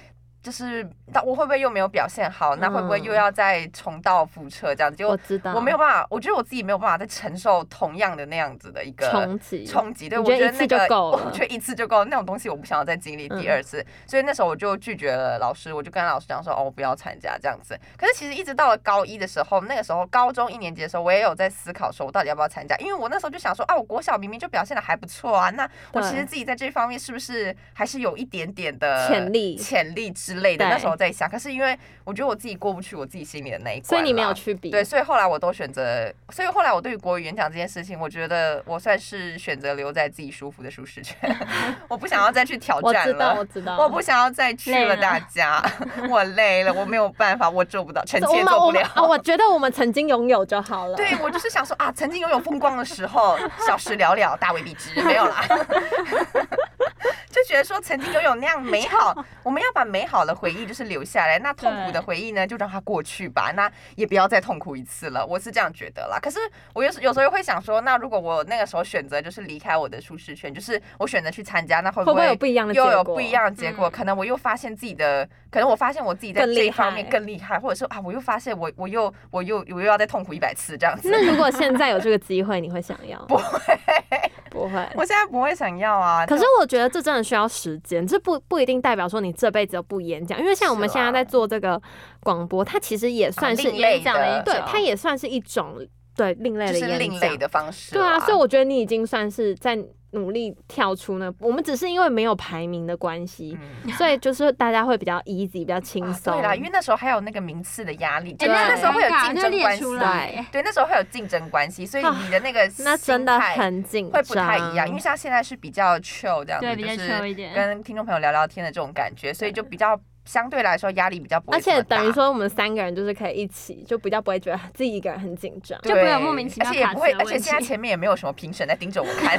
就是，那我会不会又没有表现好？那会不会又嗯要再重蹈覆辙这样子？结果我知道，我没有办法，我觉得我自己没有办法再承受同样的那样子的一个冲击，冲击。对，我觉得一次就那个，我觉得一次就够了。那种东西我不想要再经历第嗯二次，所以那时候我就拒绝了老师，我就跟老师讲说，哦，我不要参加这样子。可是其实一直到了高一的时候，那个时候高中一年级的时候，我也有在思考说，我到底要不要参加？因为我那时候就想说，啊，我国小明明就表现的还不错啊，那我其实自己在这方面是不是还是有一点点的潜力潜力之类的？那时候在想，可是因为我觉得我自己过不去我自己心里的那一关，所以你没有去比，对，所以后来我都选择，所以后来我对于国语演讲这件事情，我觉得我算是选择留在自己舒服的舒适圈，我不想要再去挑战我知道，我了。知道，我不想要再去了，大家，我累了，我没有办法，我做不到，臣妾做不了。啊，我觉得我们曾经拥有就好了，对我就是想说啊，曾经拥有风光的时候，小时了了，大未必知，没有啦。就觉得说曾经拥有那样美好，我们要把美好的回忆就是留下来，那痛苦的回忆呢，就让它过去吧，那也不要再痛苦一次了。我是这样觉得啦。可是我有时有时候会想说，那如果我那个时候选择就是离开我的舒适圈，就是我选择去参加，那会会不会会有不一样的又有结果不一样的结果？嗯可能我又发现自己的，可能我发现我自己在这一方面更厉害，或者是啊，我又发现我我又我又我又要再痛苦一百次这样子。那如果现在有这个 机会，你会想要？不会，不会。我现在不会想要啊。可是我觉得这真的需要时间，这不不一定代表说你这辈子都不演讲，因为像我们现在在做这个广播，它其实也算是演讲的一的，对，它也算是一种对另类的演讲。的方式对啊，所以我觉得你已经算是在努力跳出呢。我们只是因为没有排名的关系，嗯所以就是大家会比较 easy，比较轻啊松。对啦，因为那时候还有那个名次的压力，就哎，那那时候会有竞争关系对，那时候会有竞争关系，所以啊你的那个那真的心态很紧，会不太一样，因为像现在是比较 chill 这样子，对，比较就是 chill 一点。跟听众朋友聊聊天的这种感觉，所以就比较相对来说压力比较不会而且等于说我们三个人就是可以一起，就比较不会觉得自己一个人很紧张。就不会有莫名其妙而且也不会，而且现在前面也没有什么评审在盯着我看，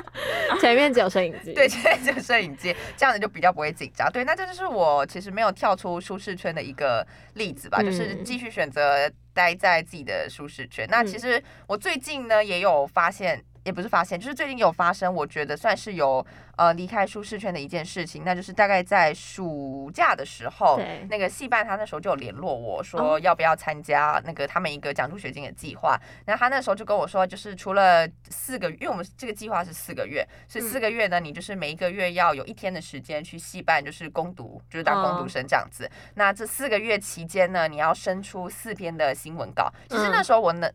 前面只有摄影机，对，前面只有摄影机，这样子就比较不会紧张。对，那这就是我其实没有跳出舒适圈的一个例子吧，就是嗯继续选择待在自己的舒适圈。那其嗯实我最近呢也有发现。也不是发现，就是最近有发生，我觉得算是有呃离开舒适圈的一件事情，那就是大概在暑假的时候，那个戏办他那时候就有联络我说哦要不要参加那个他们一个奖助学金的计划，然后他那时候就跟我说，就是除了四个月，因为我们这个计划是四个月，所以四个月呢，你就是每一个月要有一天的时间去戏办，就是攻读，就是当攻读生这样子。那这四个月期间呢，你要生出四篇的新闻稿。其实那时候我呢。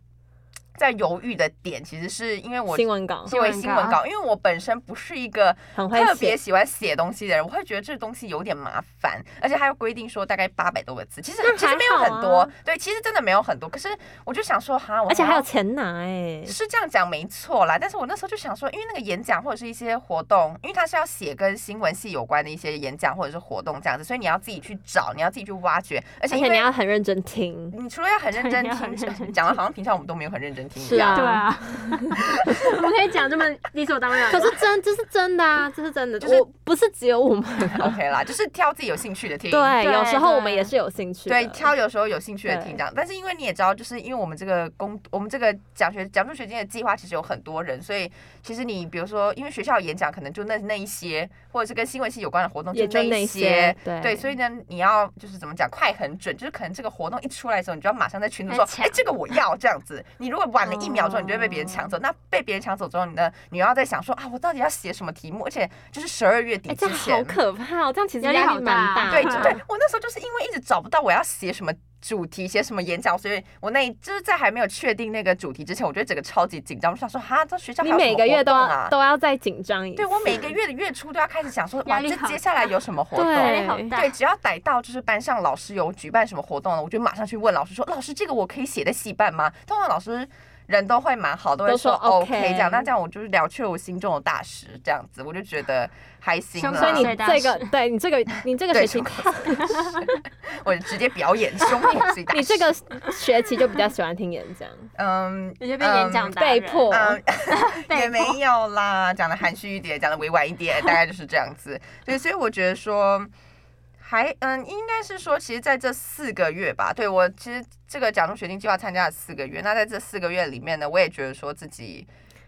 在犹豫的点，其实是因为我新闻稿作为新闻稿，因为我本身不是一个特别，喜欢写东西的人，我会觉得这东西有点麻烦，而且还要规定说大概八百多个字，其实那其实没有很多，啊对，其实真的没有很多。可是我就想说，哈，我而且还有钱拿哎、是这样讲没错啦，但是我那时候就想说，因为那个演讲或者是一些活动，因为它是要写跟新闻系有关的一些演讲或者是活动这样子，所以你要自己去找，你要自己去挖掘，而且你要很认真听。你除了要很认真听，讲的好像平常我们都没有很认真是啊。对啊，我们可以讲这么理所当然。可是真这是真的啊，这是真的，就是我不是只有我们，OK 啦，就是挑自己有兴趣的听。对，有时候我们也是有兴趣，对，挑有时候有兴趣的听这样，但是因为你也知道，就是因为我们这个公，我们这个奖学奖助学金的计划其实有很多人，所以其实你比如说，因为学校演讲可能就那那一些，或者是跟新闻系有关的活动就那那一些对。对，所以呢，你要就是怎么讲，快很准，就是可能这个活动一出来的时候，你就要马上在群组说，哎，这个我要这样子。你如果晚了一秒钟，你就会被别人哦抢走。那被别人抢走之后你呢，你要在想说啊，我到底要写什么题目？而且就是十二月底之前，样好可怕哦，这样其实压力好大蛮大，对，对我那时候就是因为一直找不到我要写什么主题，写什么演讲，所以我那就是在还没有确定那个主题之前，我觉得整个超级紧张，我想说哈，这学校还你有什么每个月都活动啊。要都要再紧张一次，对我每个月的月初都要开始想说，哇，这接下来有什么活动？压对力好大。对，只要逮到就是班上老师有举办什么活动了，我就马上去问老师说，老师这个我可以写在戏办吗？通常老师人都会蛮好，都会都说 OK 这样。那这样我就是了却我心中的大石，这样子我就觉得开心胸了。所以你这个对你这个你这个对学期胸 我直接表演胸口最大石。你这个学期就比较喜欢听演讲，嗯，你就变演讲被迫嗯，也没有啦，讲的含蓄一点，讲的委婉一点，大概就是这样子。对，所以我觉得说，还嗯，应该是说，其实在这四个月吧，对我其实这个奖助学金计划参加了四个月，那在这四个月里面呢，我也觉得说自己。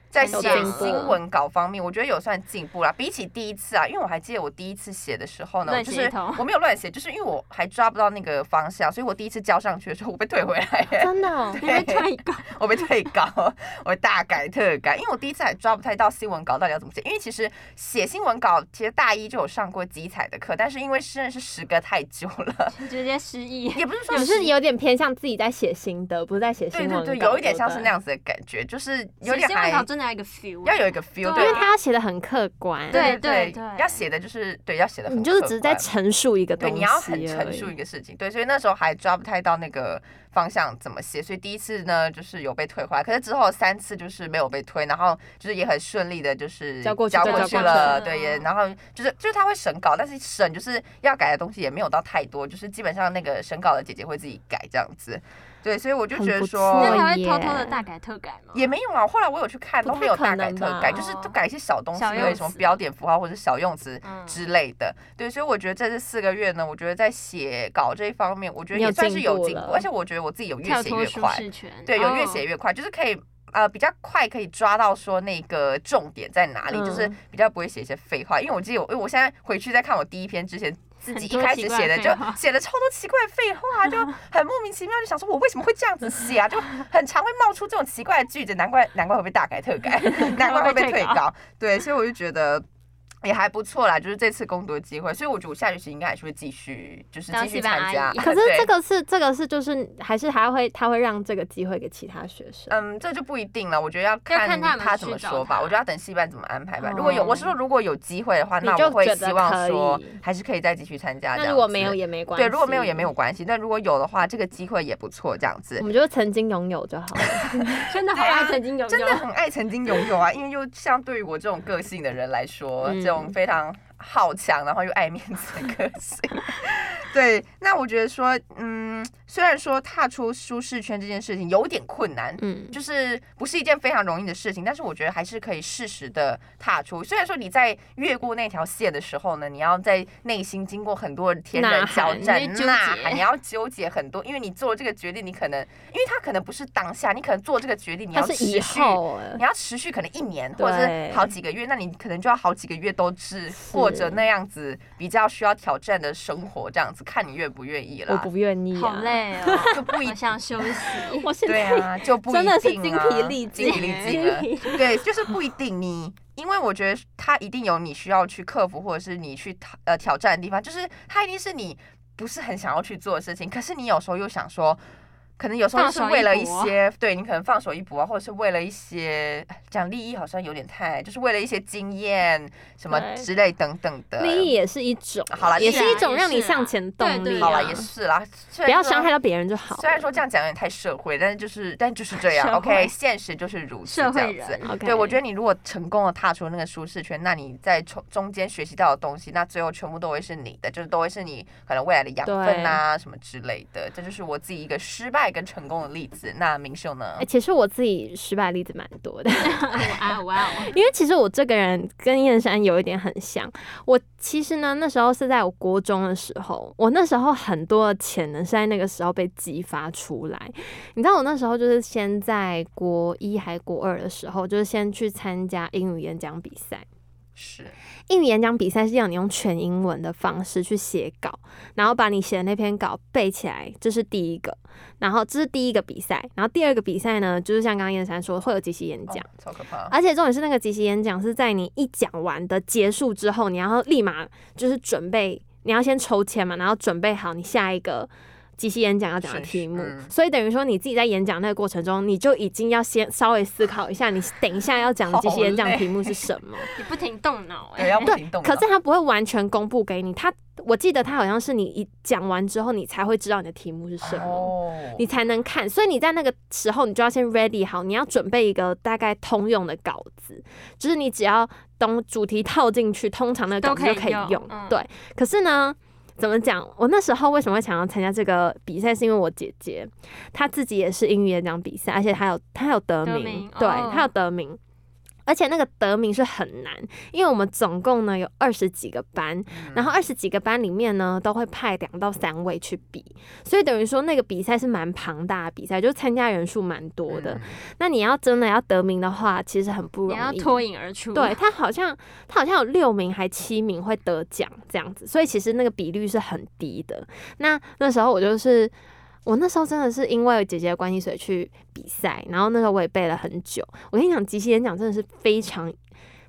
在写新闻稿方面，我觉得有算进步啦。比起第一次啊，因为我还记得我第一次写的时候呢，就是我没有乱写，就是因为我还抓不到那个方向，所以我第一次交上去的时候，我被退回来。真的哦 你被退稿，我被退稿，我大改特改，因为我第一次还抓不太到新闻稿到底要怎么写。因为其实写新闻稿，其实大一就有上过集采的课，但是因为真的是时隔太久了，直接失忆。也不是说你是有点偏向自己在写心得，不是在写新闻稿，对对对，有一点像是那样子的感觉，就是有点写新闻还稿真的要一个 feel，要有一个 feel，因为他要写的很客观，对对要写的就是对要写的，你就是只是在陈述一个东对，西，你要很陈述一。个事情，对，所以那时候还抓不太到那个方向怎么写，所以第一次呢就是有被退回来，可是之后三次就是没有被推，然后就是也很顺利的，就是交过去交过去了，对，也嗯然后就是就是他会审稿，但是审就是要改的东西也没有到太多，就是基本上那个审稿的姐姐会自己改这样子，对，所以我就觉得说错那还会偷偷的大改特改吗？也没有啊，后来我有去看，都没有大改特改，就是都改一些小东西小而已，用词什么标点符号或者小用词嗯之类的。对，所以我觉得在这四个月呢，我觉得在写稿这一方面，我觉得也算是有进步，而且我觉得我自己有越写越快，对，有越哦写越快，就是可以。呃，比较快可以抓到说那个重点在哪里，就是嗯比较不会写一些废话。因为我记得我，因为我现在回去再看我第一篇之前自己一开始写的，就写了超多奇怪的废话，就 很莫名其妙，就想说我为什么会这样子写啊？就很常会冒出这种奇怪的句子，难怪难怪会被大改特改，难怪会被退稿。对，所以我就觉得。也还不错啦，就是这次工作的机会，所以我觉得我下学期应该还是会继续，就是继续参加。可是 这个是这个是就是还是还会他会让这个机会给其他学生，嗯，这就不一定了，我觉得要看他怎么说吧。我觉得要等戏班怎么安排吧。哦如果有，我是说如果有机会的话，那我会希望说还是可以再继续参加。这样那如果没有也没关系，对，如果没有也没有，关系。但如果有的话，这个机会也不错，这样子我。们就曾经拥有就好了。真的好爱曾经拥有真的很爱曾经拥有啊，因为又相对于我这种个性的人来说，种非常好强，然后又爱面子的个性。对，那我觉得说，嗯，虽然说踏出舒适圈这件事情有点困难，嗯，就是不是一件非常容易的事情，但是我觉得还是可以适时的踏出。虽然说你在越过那条线的时候呢，你要在内心经过很多天人呐喊交战、你会纠呐结喊，你要纠结很多，因为你做这个决定，你可能因为他可能不是当下，你可能做这个决定，你要持续。你要持续可能一年或者是好几个月，那你可能就要好几个月都是过着那样子比较需要挑战的生活，这样子看你愿不愿意我啦。不愿意、啊，好，累哦，就不一好想休息。我现对啊，就不一定、真啊、的是精疲力尽精疲力尽了。对，就是不一定你，因为我觉得他一定有你需要去克服，或者是你去挑呃挑战的地方，就是他一定是你不是很想要去做的事情，可是你有时候又想说。可能有时候是为了一搏些，对你可能放手一搏啊，或者是为了一些讲利益，好像有点太，就是为了一些经验什么之类等等的。利益也是一种，好了也是一种让你向前动对对力、啊。好了，也是啦，虽不要伤害到别人就好。虽然说这样讲有点太社会，但是就是但就是这样，OK，现实就是如此这样子。对，我觉得你如果成功的踏出那个舒适圈，那你在从中间学习到的东西，那最后全部都会是你的，就是都会是你可能未来的养分啊什么之类的。这就是我自己一个失败败跟成功的例子。那明秀呢哎、？其实我自己失败的例子蛮多的，哇 哇哦！因为其实我这个人跟燕山有一点很像。我其实呢，那时候是在我国中的时候，我那时候很多的潜能是在那个时候被激发出来。你知道，我那时候就是先在国一还国二的时候，就是先去参加英语演讲比赛。是英语演讲比赛是要你用全英文的方式去写稿，然后把你写的那篇稿背起来，这是第一个。然后这是第一个比赛，然后第二个比赛呢，就是像刚刚燕山说的会有即席演讲。哦超可怕。而且重点是那个即席演讲是在你一讲完的结束之后，你要立马就是准备，你要先抽签嘛，然后准备好你下一个即席演讲要讲的题目。嗯所以等于说你自己在演讲那个过程中，你就已经要先稍微思考一下，你等一下要讲的即席演讲题目是什么。你不停动脑对，哎，要不停动脑。可是他不会完全公布给你，他我记得他好像是你一讲完之后，你才会知道你的题目是什么。哦，你才能看，所以你在那个时候，你就要先 ready 好，你要准备一个大概通用的稿子，就是你只要懂主题套进去，通常那个稿子就可以用嗯对，可是呢，怎么讲？我那时候为什么会想要参加这个比赛？是因为我姐姐她自己也是英语演讲比赛，而且她有她有得名，对，哦她有得名。而且那个得名是很难，因为我们总共呢有二十几个班，嗯然后二十几个班里面呢都会派两到三位去比，所以等于说那个比赛是蛮庞大的比赛，就参加人数蛮多的。嗯那你要真的要得名的话，其实很不容易。你要脱颖而出。对他好像他好像有六名还七名会得奖这样子，所以其实那个比率是很低的。那那时候我就是我那时候真的是因为姐姐的关系，所以去比赛，然后那时候我也背了很久。我跟你讲，即兴演讲真的是非常。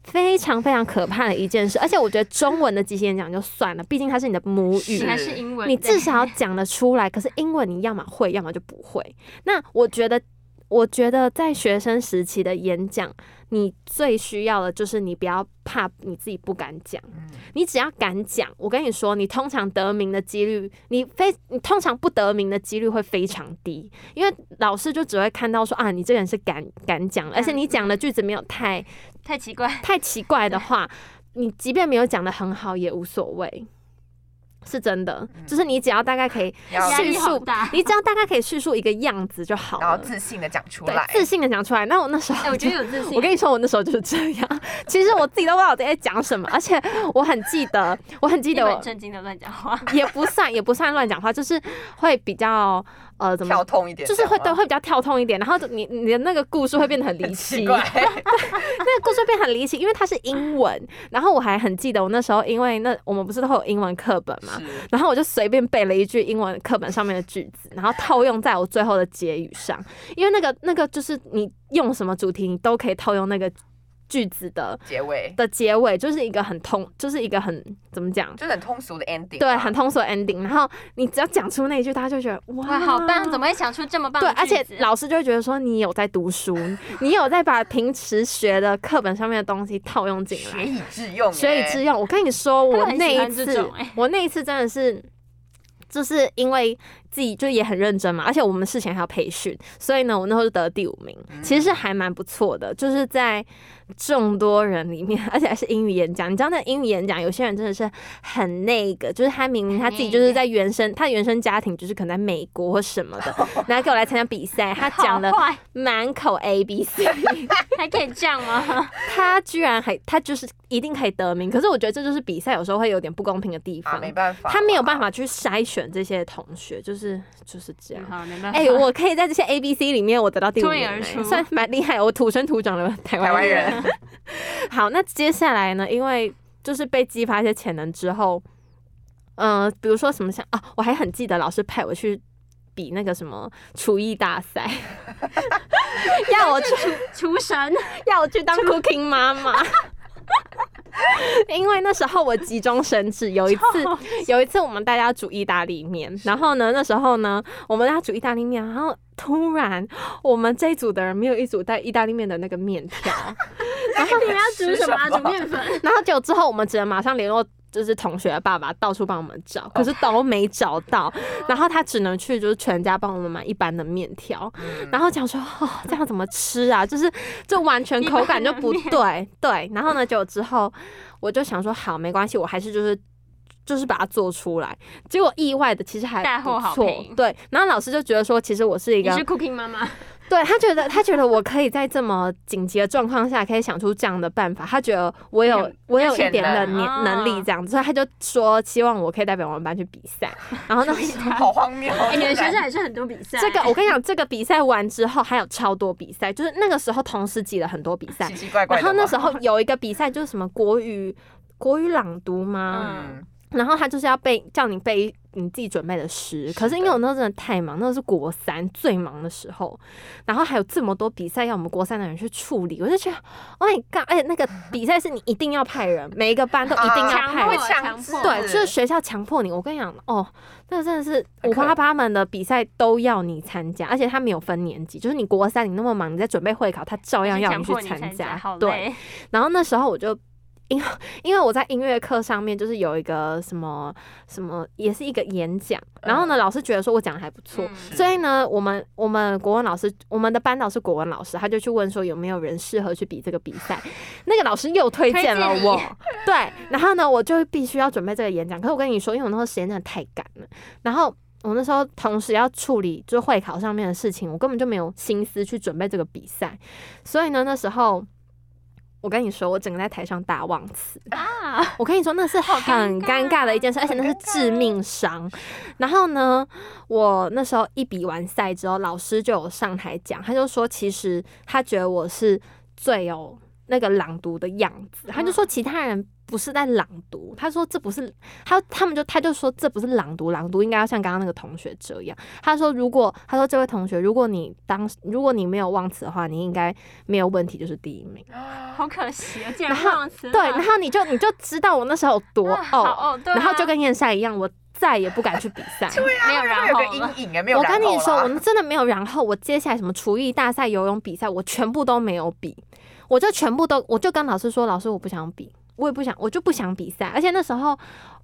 非常非常可怕的一件事，而且我觉得中文的即兴演讲就算了，毕竟它是你的母语，还是英文，你至少要讲得出来。可是英文你要么会，要么就不会。那我觉得，我觉得在学生时期的演讲，你最需要的就是你不要怕你自己不敢讲，嗯你只要敢讲，我跟你说，你通常得名的几率，你非你通常不得名的几率会非常低，因为老师就只会看到说啊，你这个人是敢敢讲，而且你讲的句子没有太太奇怪。太奇怪的话，你即便没有讲的很好也无所谓。是真的，就是你只要大概可以叙述，你只要大概可以叙述一个样子就好了然后，自信的讲出来，，自信的讲出来。那我那时候哎，我觉得有自信。我跟你说，我那时候就是这样。其实我自己都不知道我在讲什么，而且我很记得，我很记得我震惊的乱讲话，也不算也不算乱讲话，就是会比较呃怎么跳，痛一点，就是会对会比较跳痛一点，然后你你的那个故事会变得很离奇。那个故事变很离奇，因为它是英文。然后我还很记得，我那时候因为那我们不是都会有英文课本嘛，然后我就随便背了一句英文课本上面的句子，然后套用在我最后的结语上，因为那个那个就是你用什么主题，你都可以套用那个句子的结尾，的结尾，就是一个很通，就是一个很怎么讲？就是很通俗的 ending，对，很通俗的 ending。然后你只要讲出那一句，大家就觉得哇，好棒！怎么会想出这么棒对，而且？老师就会觉得说你有在读书，你有在把平时学的课本上面的东西套用进来学。以致用，哎学以致用。我跟你说，我那一次欸，我那一次真的是。就是因为自己就也很认真嘛，而且我们事前还要培训，所以呢，我那时候就得了第五名，其实是还蛮不错的。就是在众多人里面，而且还是英语演讲。你知道那英语演讲，有些人真的是很那个，就是他明明他自己就是在原生，他原生家庭就是可能在美国或什么的，然后给我来参加比赛，他讲的满口 A B C，还可以这样吗？他居然还他就是一定可以得名，可是我觉得这就是比赛有时候会有点不公平的地啊，方，没办法，他没有办。法去筛选这些同学，就是就是这样。好，没办法。哎、我可以在这些 A B C 里面我得到第五脱名、欸，颖而出算蛮厉害，我土生土长的台湾人。人 好，那接下来呢？因为就是被激发一些潜能之后，嗯、比如说什么像啊，我还很记得老师派我去比那个什么厨艺大赛，要我去厨神，要我去当 cooking 妈妈。因为那时候我急中生智，有一次 有一次我们大家煮意大利面，然后呢那时候呢我们大家煮意大利面，然后突然我们这一组的人没有一组带意大利面的那个面条，然后你们要煮什么煮面粉？然后结果之后我们只能马上联络。就是同学的爸爸到处帮我们找，可是都没找到，然后他只能去就是全家帮我们买一般的面条，嗯然后讲说哦这样怎么吃啊？就是这完全口感就不对，对。然后呢，就之后我就想说好没关系，我还是就是就是把它做出来，结果意外的其实还不错好，对。然后老师就觉得说，其实我是一个你是 Cooking 妈妈，对他觉得，他觉得我可以在这么紧急的状况下，可以想出这样的办法。他觉得我有有我有一点的能能力这样子，所以他就说希望我可以代表我们班去比赛。然后那时 候好荒谬你们学校也是很多比赛，这个我跟你讲，这个比赛完之后还有超多比赛，就是那个时候同时挤了很多比赛奇。奇怪怪然。后那时候有一个比赛就是什么国语国语朗读吗？嗯，然后他就是要背叫你背你自己准备的诗，是可是因为我那时候真的太忙，那是国三最忙的时候，然后还有这么多比赛要我们国三的人去处理，我就觉得，Oh my god！而且那个比赛是你一定要派人，每一个班都一定要派人。强迫，对，就是学校强迫你。我跟你讲，哦，那真的是五花八门的比赛都要你参加，而且他没有分年级，就是你国三你那么忙，你在准备会考，他照样要你去参加。好对，然后那时候我就。因为因为我在音乐课上面就是有一个什么什么，也是一个演讲，然后呢，老师觉得说我讲的还不错，嗯。所以呢，我们我们国文老师，我们的班导是国文老师，他就去问说有没有人适合去比这个比赛，那个老师又推荐了我，对，然后呢，我就必须要准备这个演讲，可是我跟你说，因为我那时候时间真的太赶了，然后。我那时候同时要处理就是会考上面的事情，我根本就没有心思去准备这个比赛，所以呢，那时候我跟你说，我整个在台上大忘词，啊，我跟你说，那是很尴尬的一件事，而且那是致命伤。然后呢，我那时候一比完赛之后，老师就有上台讲，他就说，其实他觉得我是最有那个朗读的样子，他就说其他人。不是在朗读，他说这不是他，他们就他就说这不是朗读，朗读应该要像刚刚那个同学这样。他说如果他说这位同学，如果你当时如果你没有忘词的话，你应该没有问题，就是第一名。好可惜啊，竟然然后忘词，对，然后你就你就知道我那时候有多 啊好哦，哦，对啊，然后就跟燕赛一样，我再也不敢去比赛。没有然会有个后了，阴影哎，没有我。跟你说，我们真的没有然后，我接下来什么厨艺大赛、游泳比赛，我全部都没有比，我就全部都，我就跟老师说，老师我不想比，我也不想，我就不想比赛，而且那时候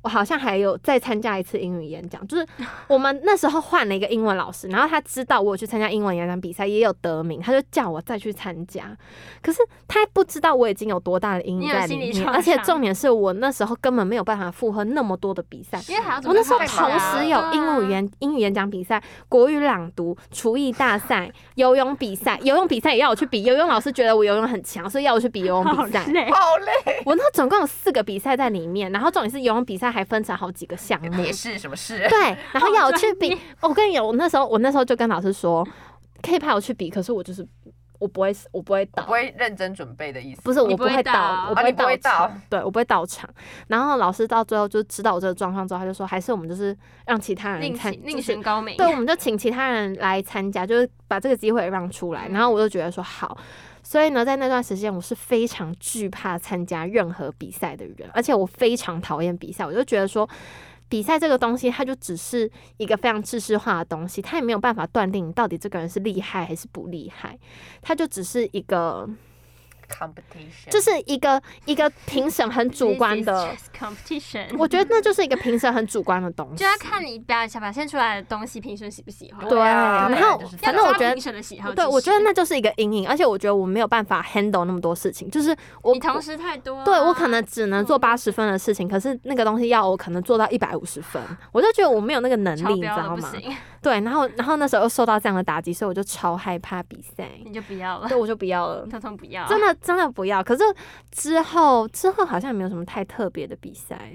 我好像还有再参加一次英语演讲，就是我们那时候换了一个英文老师，然后他知道我有去参加英文演讲比赛，也有得名，他就叫我再去参加，可是他不知道我已经有多大的阴影在里面，而且重点是我那时候根本没有办法负荷那么多的比赛。因为还要我那时候同时有英语演英语演讲比赛、国语朗读、厨艺大赛、游泳比赛，游泳比赛也要我去比。游泳老师觉得我游泳很强，所以要我去比游泳比赛。好累，我那总共有四个比赛在里面，然后重点是游泳比赛还分成好几个项目也。是什么事？对，然后要我去比。我跟你讲，我那时候我那时候就跟老师说，可以派我去比，可是我就是我不会我不会倒我不。会认真准备的意思。不是我不会会到，我不会到，对我不会到场。然后老师到最后就知道我这个状况之后，他就说，还是我们就是让其他人另参，另就是寻高明，对，我们就请其他人来参加，就是把这个机会让出来。然后我就觉得说好，所以呢，在那段时间，我是非常惧怕参加任何比赛的人，而且我非常讨厌比赛。我就觉得说，比赛这个东西，它就只是一个非常知识化的东西，它也没有办法断定你到底这个人是厉害还是不厉害，它就只是一个，competition 就是一个一个评审很主观的。competition，我觉得那就是一个评审很主观的东西，就要看你表演表现出来的东西，评审喜不喜欢。对啊然后反正我觉得评审的喜好，对，我觉得那就是一个阴影，而且我觉得我没有办法 handle 那么多事情，就是我你同时太多啊，对我可能只能做八十分的事情，可是那个东西要我可能做到一百五十分，我就觉得我没有那个能力，你知道吗？对，然后然后那时候又受到这样的打击，所以我就超害怕比赛，你就不要了，对，我就不要了。通通不要，真的真的不要，可是之后之后好像也没有什么太特别的比赛。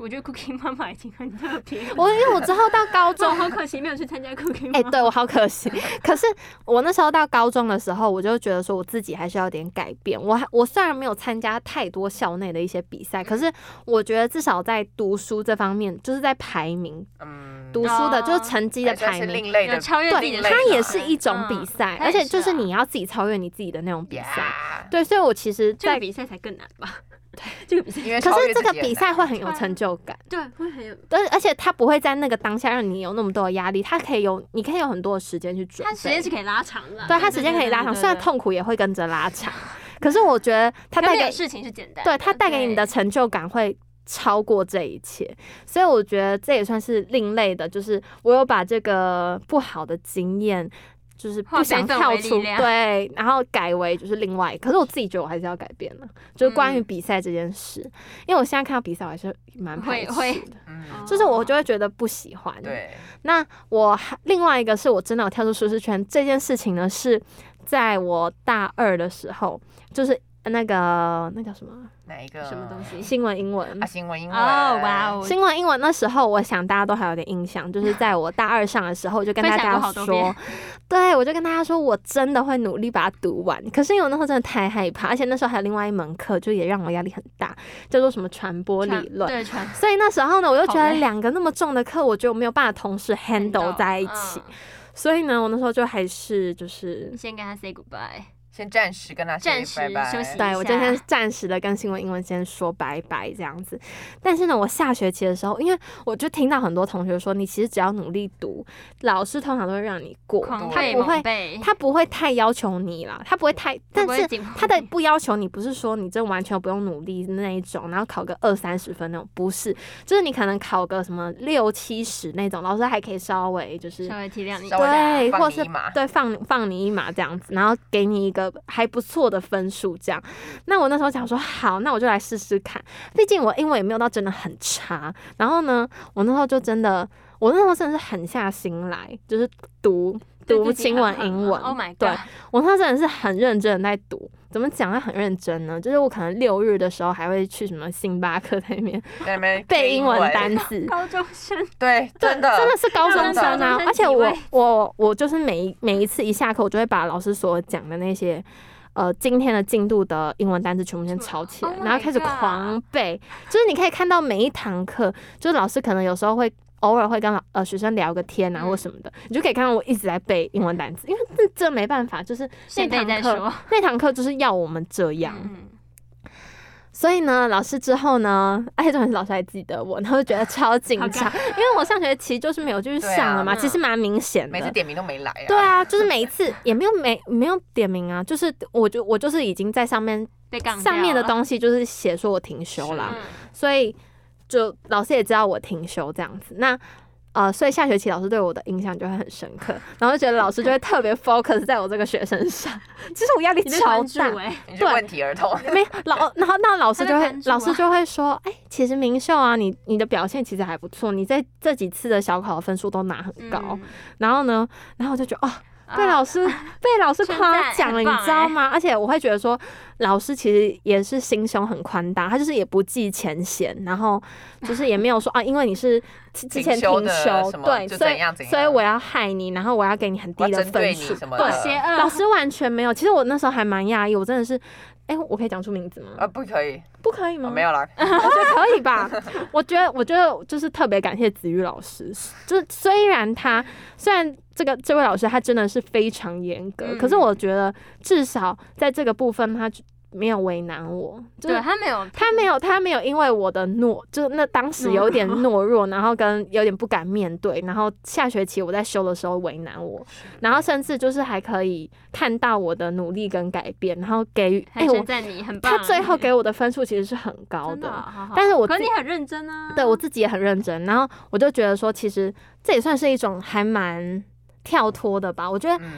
我觉得 Cooking 妈妈已经很特别。我因为我之后到高中 好可惜没有去参加 Cooking 哎。对我好可惜。可是我那时候到高中的时候，我就觉得说我自己还是要有点改变。我还我虽然没有参加太多校内的一些比赛，可是我觉得至少在读书这方面，就是在排名嗯，读书的，哦就是成绩的排名。另类的超越对，它也是一种比赛，而且就是你要自己超越你自己的那种比赛。呀，对，所以我其实在，这个比赛才更难吧？对，这个比赛可因为可是这个比赛会很有成就感。对会很有，而而且它不会在那个当下让你有那么多的压力，它可以有，你可以有很多的时间去准备。它时间是可以拉长的。对，它时间可以拉长，虽然，痛苦也会跟着拉长，可是我觉得它带给它带给事情是简单，对它带给你的成就感会超过这一切，所以我觉得这也算是另类的，就是我有把这个不好的经验就是不想跳出对，然后改为就是另外一个。可是我自己觉得我还是要改变的，就是关于嗯。比赛这件事，因为我现在看到比赛我还是蛮排斥的，嗯，就是我就会觉得不喜欢。对，那我还另外一个是我真的有跳出舒适圈这件事情呢，是在我大二的时候，就是那个那叫什么哪一个什么东西？新闻英文啊？新闻英文哦，哇哦，新闻英文那时候，我想大家都还有点印象，就是 在我大二上的时候，我就跟大家说，对我就跟大家说，我真的会努力把它读完。可是因为我那时候真的太害怕，而且那时候还有另外一门课，就也让我压力很大，叫做什么传播理论。对传所以那时候呢，我就觉得两个那么重的课，我觉得我没有办法同时 handle 在一起。嗯所以呢，我那时候就还是就是，先跟他 say goodbye，先暂时跟他暂时拜拜，休息对我今下。天暂时的跟新闻英文先说拜拜这样子。但是呢，我下学期的时候，因为我就听到很多同学说，你其实只要努力读，老师通常都会让你过，他不会，他不会太要求你啦，他不会太，但是他的不要求你不是说你真完全不用努力那一种，然后考个二三十分那种，不是，就是你可能考个什么六七十那种，老师还可以稍微就是稍微体谅你稍。微对，或是对放放你一马这样子，然后给你一个还不错的分数这样。那我那时候想说，好，那我就来试试看，毕竟我英文也没有到真的很差。然后呢，我那时候就真的，我那时候真的是狠下心来，就是读读对自己新闻很英文。，Oh my 对 god，我那时候真的是很认真的在读。怎么讲？他很认真呢，就是我可能六日的时候还会去什么星巴克那边背英文文单词，高中生对，对，真的真的是高中生啊！而且我我我就是每一每一次一下课，我就会把老师所讲的那些呃今天的进度的英文单词全部先抄起来 Oh 然后开始狂背。就是你可以看到每一堂课，就是老师可能有时候会。偶尔会跟老呃学生聊个天啊，嗯。或什么的，你就可以看到我一直在背英文单词，因为这这没办法，就是那堂课。那堂课就是要我们这样，嗯，所以呢，老师之后呢，而且重点是老师还记得我，然后就觉得超紧张，因为我上学期就是没有继续上了嘛，啊其实蛮明显的。每次点名都没来啊。对啊，就是每一次 也没有没没有点名啊，就是我就我就是已经在上面上面的，东西就是写说我停休啦，嗯所以就老师也知道我停休这样子。那呃，所以下学期老师对我的印象就会很深刻，然后就觉得老师就会特别 focus 在我这个学生上。其实我压力超大，关注哎，你就问题儿童，没老，然后那老师就会老师就会说，哎、其实明秀啊，你你的表现其实还不错，你在这几次的小考的分数都拿很高。嗯然后呢，然后我就觉得，哦，被啊老师被老师 夸奖了，你知道吗？而且我会觉得说，老师其实也是心胸很宽大，他就是也不计前嫌，然后就是也没有说 啊，因为你是之之前停停休对，所以所以我要害你，然后我要给你很低的分数，对，邪恶老师完全没有。其实我那时候还蛮讶异，我真的是，哎、我可以讲出名字吗？呃，不可以，不可以吗？哦没有啦，我觉得可以吧。我觉得，我觉得就是特别感谢子瑜老师，就是虽然他虽然这个这位老师他真的是非常严格，嗯可是我觉得至少在这个部分他没有为难我，就是对他没有，他没有，他没有因为我的懦，就是那当时有点懦弱，然后跟有点不敢面对，然后下学期我在修的时候为难我，然后甚至就是还可以看到我的努力跟改变，然后给予，哎、我还称赞你很棒。他最后给我的分数其实是很高的的，好好。但是我自可你很认真啊，对我自己也很认真，然后我就觉得说，其实这也算是一种还蛮跳脱的吧。我觉得嗯，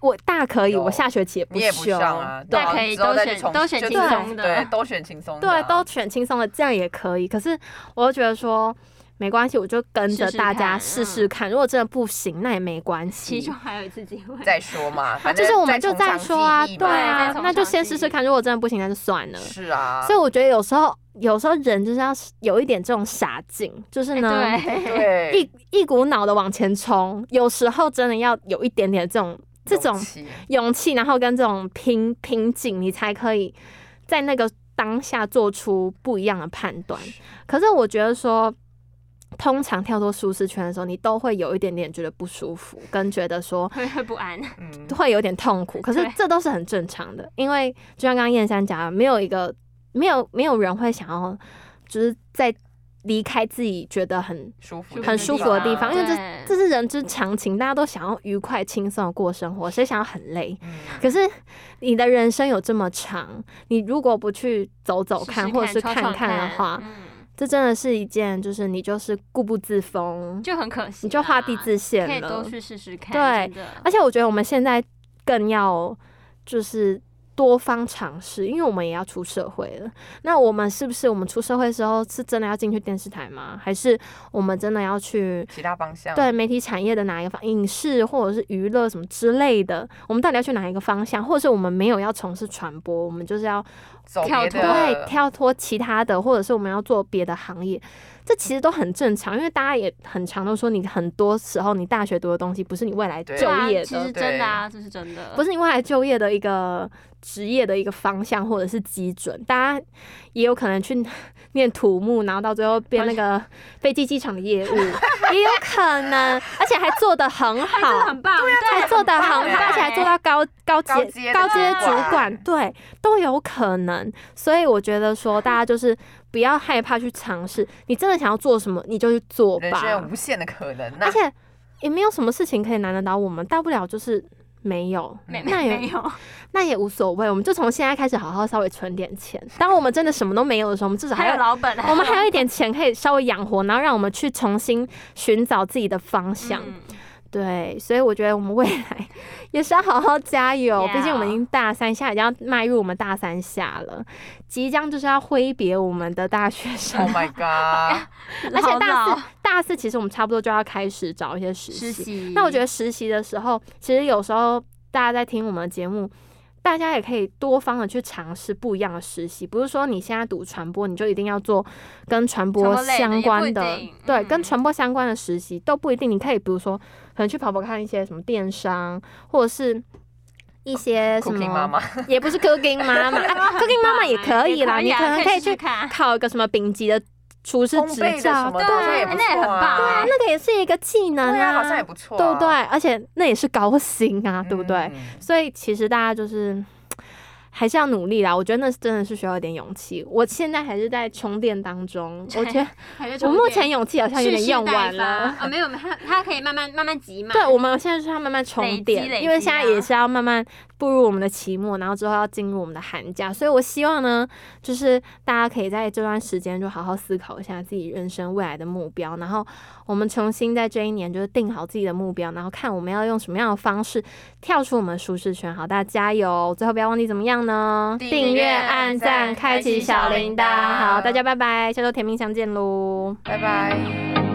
我大可以，我下学期也不你也不修，上啊，对然后可以都选都选轻松的对，都选轻松的啊，对，都选轻松的，这样也可以。可是我又觉得说。没关系，我就跟着大家试试看。如果真的不行，那也没关系其中。还有一次机会，再说嘛，反就是我们就再说啊，对啊那就先试试看。如果真的不行，那就算了。是啊，所以我觉得有时候，有时候人就是要有一点这种傻劲，就是呢，一一股脑的往前冲，有时候真的要有一点点这种这种勇气勇气，然后跟这种拼拼劲，你才可以在那个当下做出不一样的判断。可是我觉得说，通常跳脱舒适圈的时候，你都会有一点点觉得不舒服，跟觉得说会 会不安，嗯，会有点痛苦。可是这都是很正常的，因为就像刚刚燕山讲的，没有一个没有没有人会想要就是在离开自己觉得很舒服很舒服的地方，因为这这是人之常情，大家都想要愉快轻松的过生活，谁想要很累？嗯。可是你的人生有这么长，你如果不去走走看，或者是看看的话，嗯这真的是一件，就是你就是固步自封，就很可惜啊，你就画地自限可以多了。去试试看。对而且我觉得我们现在更要就是多方尝试，因为我们也要出社会了。那我们是不是我们出社会的时候是真的要进去电视台吗？还是我们真的要去其他方向。对媒体产业的哪一个方，影视或者是娱乐什么之类的？我们到底要去哪一个方向？或者是我们没有要从事传播，我们就是要跳脱对，跳脱其他的，或者是我们要做别的行业，这其实都很正常，因为大家也很常都说，你很多时候你大学读的东西不是你未来就业的啊其实，真的啊，这是真的，不是你未来就业的一个职业的一个方向或者是基准，大家也有可能去 念土木，然后到最后变那个飞机机场的业务，也有可能，而且还做得很好。很棒，对还做得很好，欸而且还做到高高阶高阶主管，对，都有可能。所以我觉得说，大家就是不要害怕去尝试，你真的想要做什么，你就去做人生有。无限的可能呐、而且也没有什么事情可以难得到我们，大不了就是没有，没那也没有，那也无所谓。我们就从现在开始好好稍微存点钱。当我们真的什么都没有的时候，我们至少还还有有。老本啊，我们还有一点钱可以稍微养活，然后让我们去重新寻找自己的方向。嗯对，所以我觉得我们未来也是要好好加油。毕竟我们已经大三，现在已经要迈入我们大三下了，即将就是要挥别我们的大学生 Oh，my god！而且大四大四其实我们差不多就要开始找一些实习。实习，那我觉得实习的时候，其实有时候大家在听我们的节目。大家也可以多方的去尝试不一样的实习，不是说你现在读传播，你就一定要做跟传播相关的，定对，嗯跟传播相关的实习都不一定。你可以比如说，可能去跑跑看一些什么电商，或者是一些什么，妈，也不是 Cooking 妈妈、哎 Cooking 妈妈也可以啦，你可能可以去考一个什么丙级的厨师执照，对那也很错啊。棒对啊，那个也是一个技能对啊，好啊，像也不错、对不对？？而且那也是高薪啊，对不对？嗯所以其实大家就是还是要努力啦。我觉得那是真的是需要一点勇气。我现在还是在充电当中，我觉得我目前勇气好像有点用完了。啊，没有，它它可以慢慢慢慢积嘛，对，我们现在就是要慢慢充累积电，累因为现在也是要慢慢步入我们的期末，然后之后要进入我们的寒假，所以我希望呢，就是大家可以在这段时间就好好思考一下自己人生未来的目标，然后我们重新在这一年就是定好自己的目标，然后看我们要用什么样的方式跳出我们的舒适圈。好，大家加油！最后不要忘记怎么样呢？订阅按赞、开启小铃铛。好，大家拜拜，下周甜蜜相见喽。拜拜。